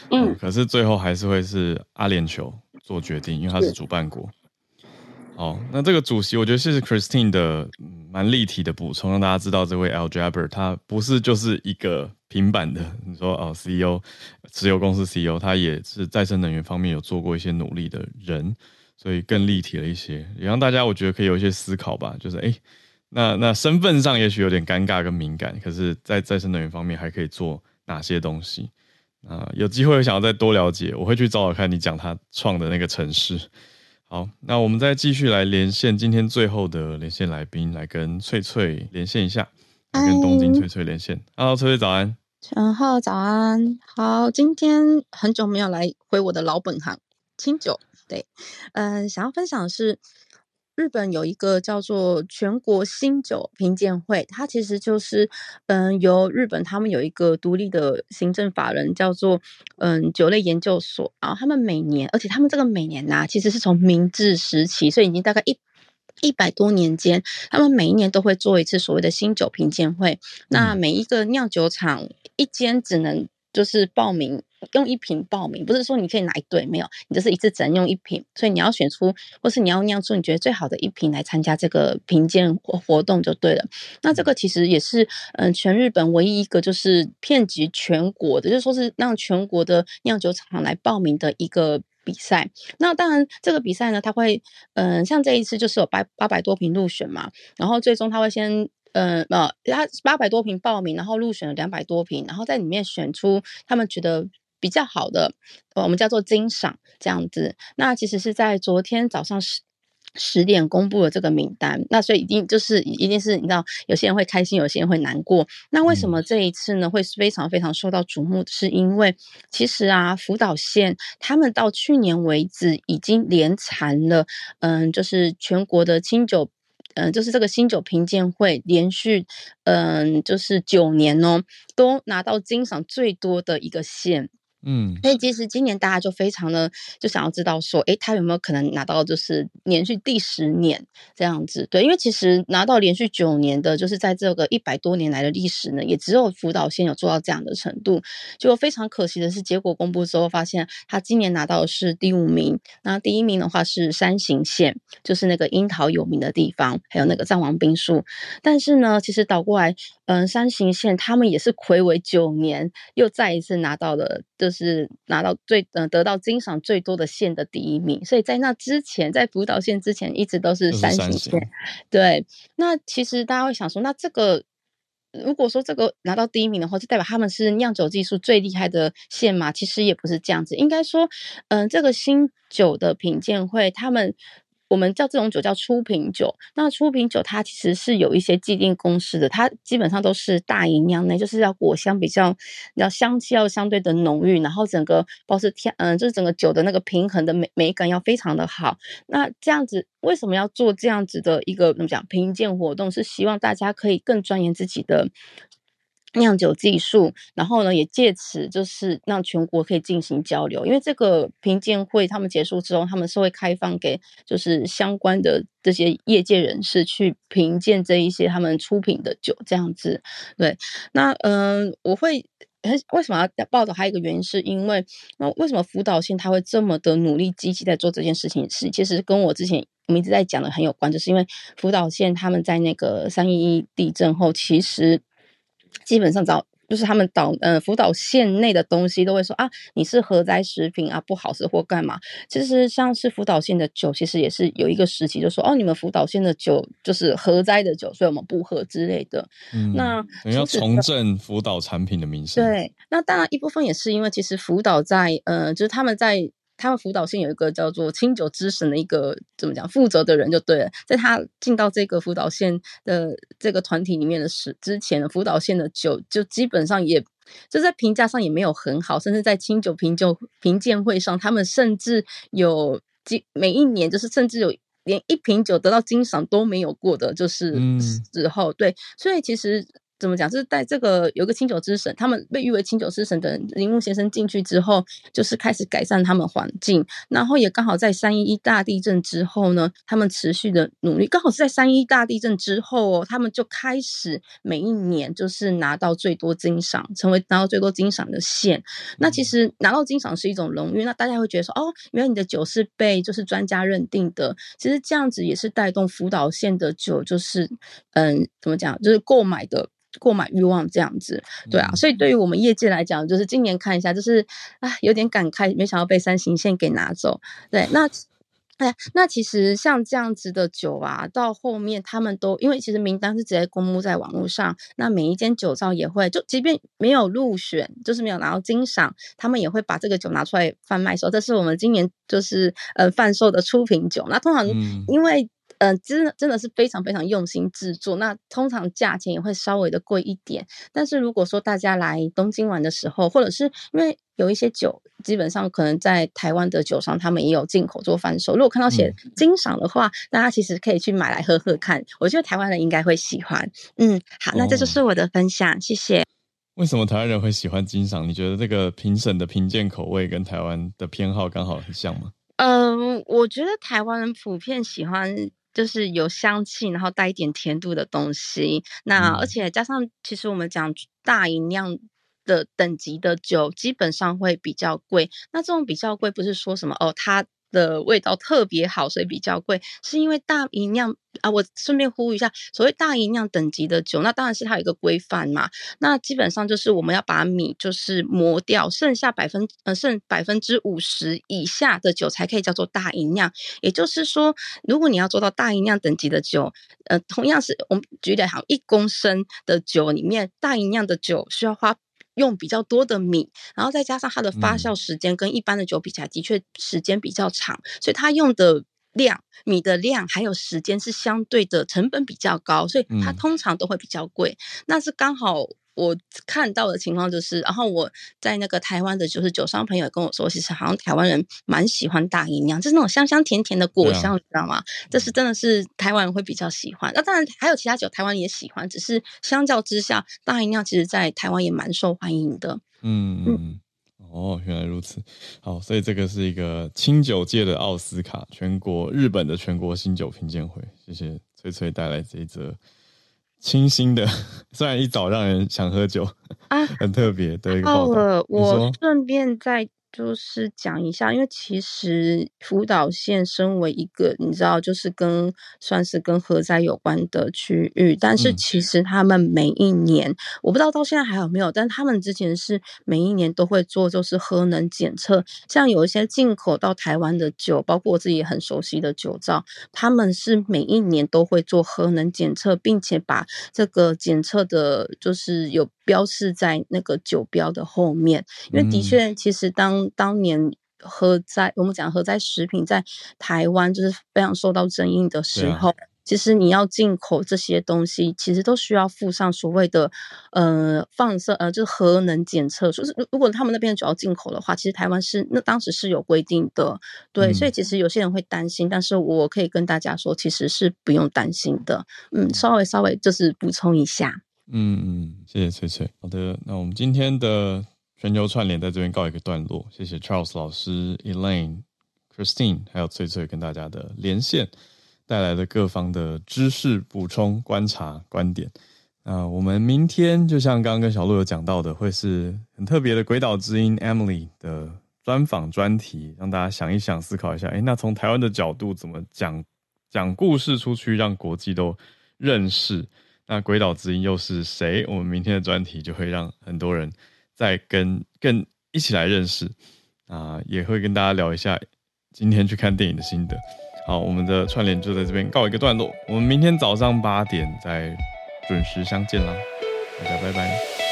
Speaker 1: 嗯，嗯，可是最后还是会是阿联酋做决定，因为他是主办国。好，那这个主席，我觉得是 Christine 的蛮立体的补充，让大家知道这位 Al-Jaber 他不是就是一个平板的，你说哦 CEO，石油公司 CEO，他也是再生能源方面有做过一些努力的人，所以更立体了一些，也让大家我觉得可以有一些思考吧，就是哎，那那身份上也许有点尴尬跟敏感，可是，在再生能源方面还可以做哪些东西？啊，有机会想要再多了解，我会去找找看你讲他创的那个城市。好，那我们再继续来连线今天最后的连线来宾，来跟翠翠连线一下，来跟东京翠翠连线。Hello，翠翠早安。
Speaker 6: 陈浩早安。好，今天很久没有来回我的老本行清酒。对，嗯、呃，想要分享的是。日本有一个叫做全国新酒评鉴会，它其实就是，嗯，由日本他们有一个独立的行政法人叫做，嗯，酒类研究所，然后他们每年，而且他们这个每年呐、啊，其实是从明治时期，所以已经大概一一百多年间，他们每一年都会做一次所谓的新酒评鉴会，那每一个酿酒厂一间只能就是报名。用一瓶报名，不是说你可以拿一对，没有，你就是一次只能用一瓶，所以你要选出，或是你要酿出你觉得最好的一瓶来参加这个评鉴活活动就对了。那这个其实也是，嗯、呃，全日本唯一一个就是遍及全国的，就是说是让全国的酿酒厂来报名的一个比赛。那当然，这个比赛呢，它会，嗯、呃，像这一次就是有八八百多瓶入选嘛，然后最终他会先。嗯，呃，他八百多瓶报名，然后入选了两百多瓶，然后在里面选出他们觉得比较好的，我们叫做金赏这样子。那其实是在昨天早上十十点公布了这个名单，那所以一定就是一定是你知道，有些人会开心，有些人会难过。那为什么这一次呢会非常非常受到瞩目？是因为其实啊，福岛县他们到去年为止已经连残了，嗯，就是全国的清酒。嗯，就是这个新酒评鉴会连续，嗯，就是九年哦，都拿到金赏最多的一个县。嗯，所以其实今年大家就非常的就想要知道说，诶，他有没有可能拿到就是连续第十年这样子？对，因为其实拿到连续九年的，就是在这个一百多年来的历史呢，也只有福岛县有做到这样的程度。就非常可惜的是，结果公布之后发现，他今年拿到的是第五名。那第一名的话是山形县，就是那个樱桃有名的地方，还有那个藏王冰树。但是呢，其实倒过来，嗯，山形县他们也是睽违九年，又再一次拿到了。就拿到最呃得到金赏最多的县的第一名，所以在那之前，在福岛县之前一直都是三星县。对，那其实大家会想说，那这个如果说这个拿到第一名的话，就代表他们是酿酒技术最厉害的县嘛？其实也不是这样子，应该说，嗯、呃，这个新酒的品鉴会他们。我们叫这种酒叫初品酒，那初品酒它其实是有一些既定公式的，它基本上都是大吟酿呢，就是要果香比较，要香气要相对的浓郁，然后整个包是天，嗯，就是整个酒的那个平衡的美美感要非常的好。那这样子为什么要做这样子的一个怎么讲评鉴活动？是希望大家可以更钻研自己的。酿酒技术，然后呢，也借此就是让全国可以进行交流。因为这个评鉴会他们结束之后，他们是会开放给就是相关的这些业界人士去评鉴这一些他们出品的酒，这样子。对，那嗯、我会为什么要报道？还有一个原因是因为，那为什么福岛县他会这么的努力积极在做这件事情？是其实跟我之前我们一直在讲的很有关，就是因为福岛县他们在那个三一一地震后，其实。基本上找就是他们导呃福岛县内的东西都会说啊，你是核灾食品啊，不好吃或干嘛。其实像是福岛县的酒，其实也是有一个时期就说哦，你们福岛县的酒就是核灾的酒，所以我们不喝之类的。嗯，那
Speaker 1: 你要重振福岛产品的名声。
Speaker 6: 对，那当然一部分也是因为其实福岛在呃，就是他们在。他们福岛县有一个叫做清酒之神的一个怎么讲负责的人就对了，在他进到这个福岛县的这个团体里面的时之前，福岛县的酒就基本上也就在评价上也没有很好，甚至在清酒评酒评鉴会上，他们甚至有几每一年就是甚至有连一瓶酒得到金赏都没有过的，就是时候、嗯、对，所以其实。怎么讲？就是在这个有个清酒之神，他们被誉为清酒之神的铃木先生进去之后，就是开始改善他们环境，然后也刚好在三一一大地震之后呢，他们持续的努力，刚好是在三一大地震之后哦，他们就开始每一年就是拿到最多金赏，成为拿到最多金赏的县。那其实拿到金赏是一种荣誉，那大家会觉得说，哦，原来你的酒是被就是专家认定的，其实这样子也是带动福岛县的酒，就是嗯，怎么讲，就是购买的。购买欲望这样子，对啊，所以对于我们业界来讲，就是今年看一下，就是啊，有点感慨，没想到被三行线给拿走。对，那哎，那其实像这样子的酒啊，到后面他们都因为其实名单是直接公布在网络上，那每一间酒造也会，就即便没有入选，就是没有拿到金赏，他们也会把这个酒拿出来贩卖，说这是我们今年就是呃贩售的出品酒。那通常因为。嗯，真的真的是非常非常用心制作，那通常价钱也会稍微的贵一点。但是如果说大家来东京玩的时候，或者是因为有一些酒，基本上可能在台湾的酒商他们也有进口做贩售。如果看到写金赏的话，大家其实可以去买来喝喝看。我觉得台湾人应该会喜欢。嗯，好，那这就是我的分享，哦、谢谢。
Speaker 1: 为什么台湾人会喜欢金赏？你觉得这个评审的评鉴口味跟台湾的偏好刚好很像吗？
Speaker 6: 嗯，我觉得台湾人普遍喜欢。就是有香气，然后带一点甜度的东西。那而且加上，其实我们讲大吟酿的等级的酒，基本上会比较贵。那这种比较贵，不是说什么哦，它。的味道特别好，所以比较贵，是因为大吟酿啊。我顺便呼吁一下，所谓大吟酿等级的酒，那当然是它有一个规范嘛。那基本上就是我们要把米就是磨掉，剩下百分呃剩百分之五十以下的酒才可以叫做大吟酿。也就是说，如果你要做到大吟酿等级的酒，呃，同样是我们举例好，一公升的酒里面，大吟酿的酒需要花。用比较多的米，然后再加上它的发酵时间跟一般的酒比起来，的确时间比较长，所以它用的量、米的量还有时间是相对的成本比较高，所以它通常都会比较贵。那是刚好。我看到的情况就是，然后我在那个台湾的，就是酒商朋友跟我说，其实好像台湾人蛮喜欢大吟酿，就是那种香香甜甜的果香，啊、你知道吗？这是真的是台湾人会比较喜欢。那当然还有其他酒，台湾也喜欢，只是相较之下，大吟酿其实在台湾也蛮受欢迎的。嗯
Speaker 1: 嗯，哦，原来如此。好，所以这个是一个清酒界的奥斯卡，全国日本的全国新酒品鉴会。谢谢翠翠带来这一则。清新的，虽然一早让人想喝酒啊，很特别的一个报道。
Speaker 6: 我顺便再。就是讲一下，因为其实福岛县身为一个你知道，就是跟算是跟核灾有关的区域，但是其实他们每一年，嗯、我不知道到现在还有没有，但他们之前是每一年都会做，就是核能检测。像有一些进口到台湾的酒，包括我自己很熟悉的酒造，他们是每一年都会做核能检测，并且把这个检测的，就是有。标示在那个酒标的后面，因为的确，其实当当年核灾，我们讲核灾食品在台湾就是非常受到争议的时候，啊、其实你要进口这些东西，其实都需要附上所谓的呃放射呃就是核能检测。就是如果他们那边主要进口的话，其实台湾是那当时是有规定的，对，嗯、所以其实有些人会担心，但是我可以跟大家说，其实是不用担心的。嗯，稍微稍微就是补充一下。
Speaker 1: 嗯嗯，谢谢翠翠。好的，那我们今天的全球串联在这边告一个段落。谢谢 Charles 老师、Elaine、Christine，还有翠翠跟大家的连线，带来的各方的知识补充、观察、观点。那我们明天就像刚刚跟小鹿有讲到的，会是很特别的《鬼岛之音》Emily 的专访专题，让大家想一想、思考一下。诶，那从台湾的角度怎么讲讲故事出去，让国际都认识？那鬼岛之音又是谁？我们明天的专题就会让很多人再跟更一起来认识啊，也会跟大家聊一下今天去看电影的心得。好，我们的串联就在这边告一个段落，我们明天早上八点再准时相见啦，大家拜拜。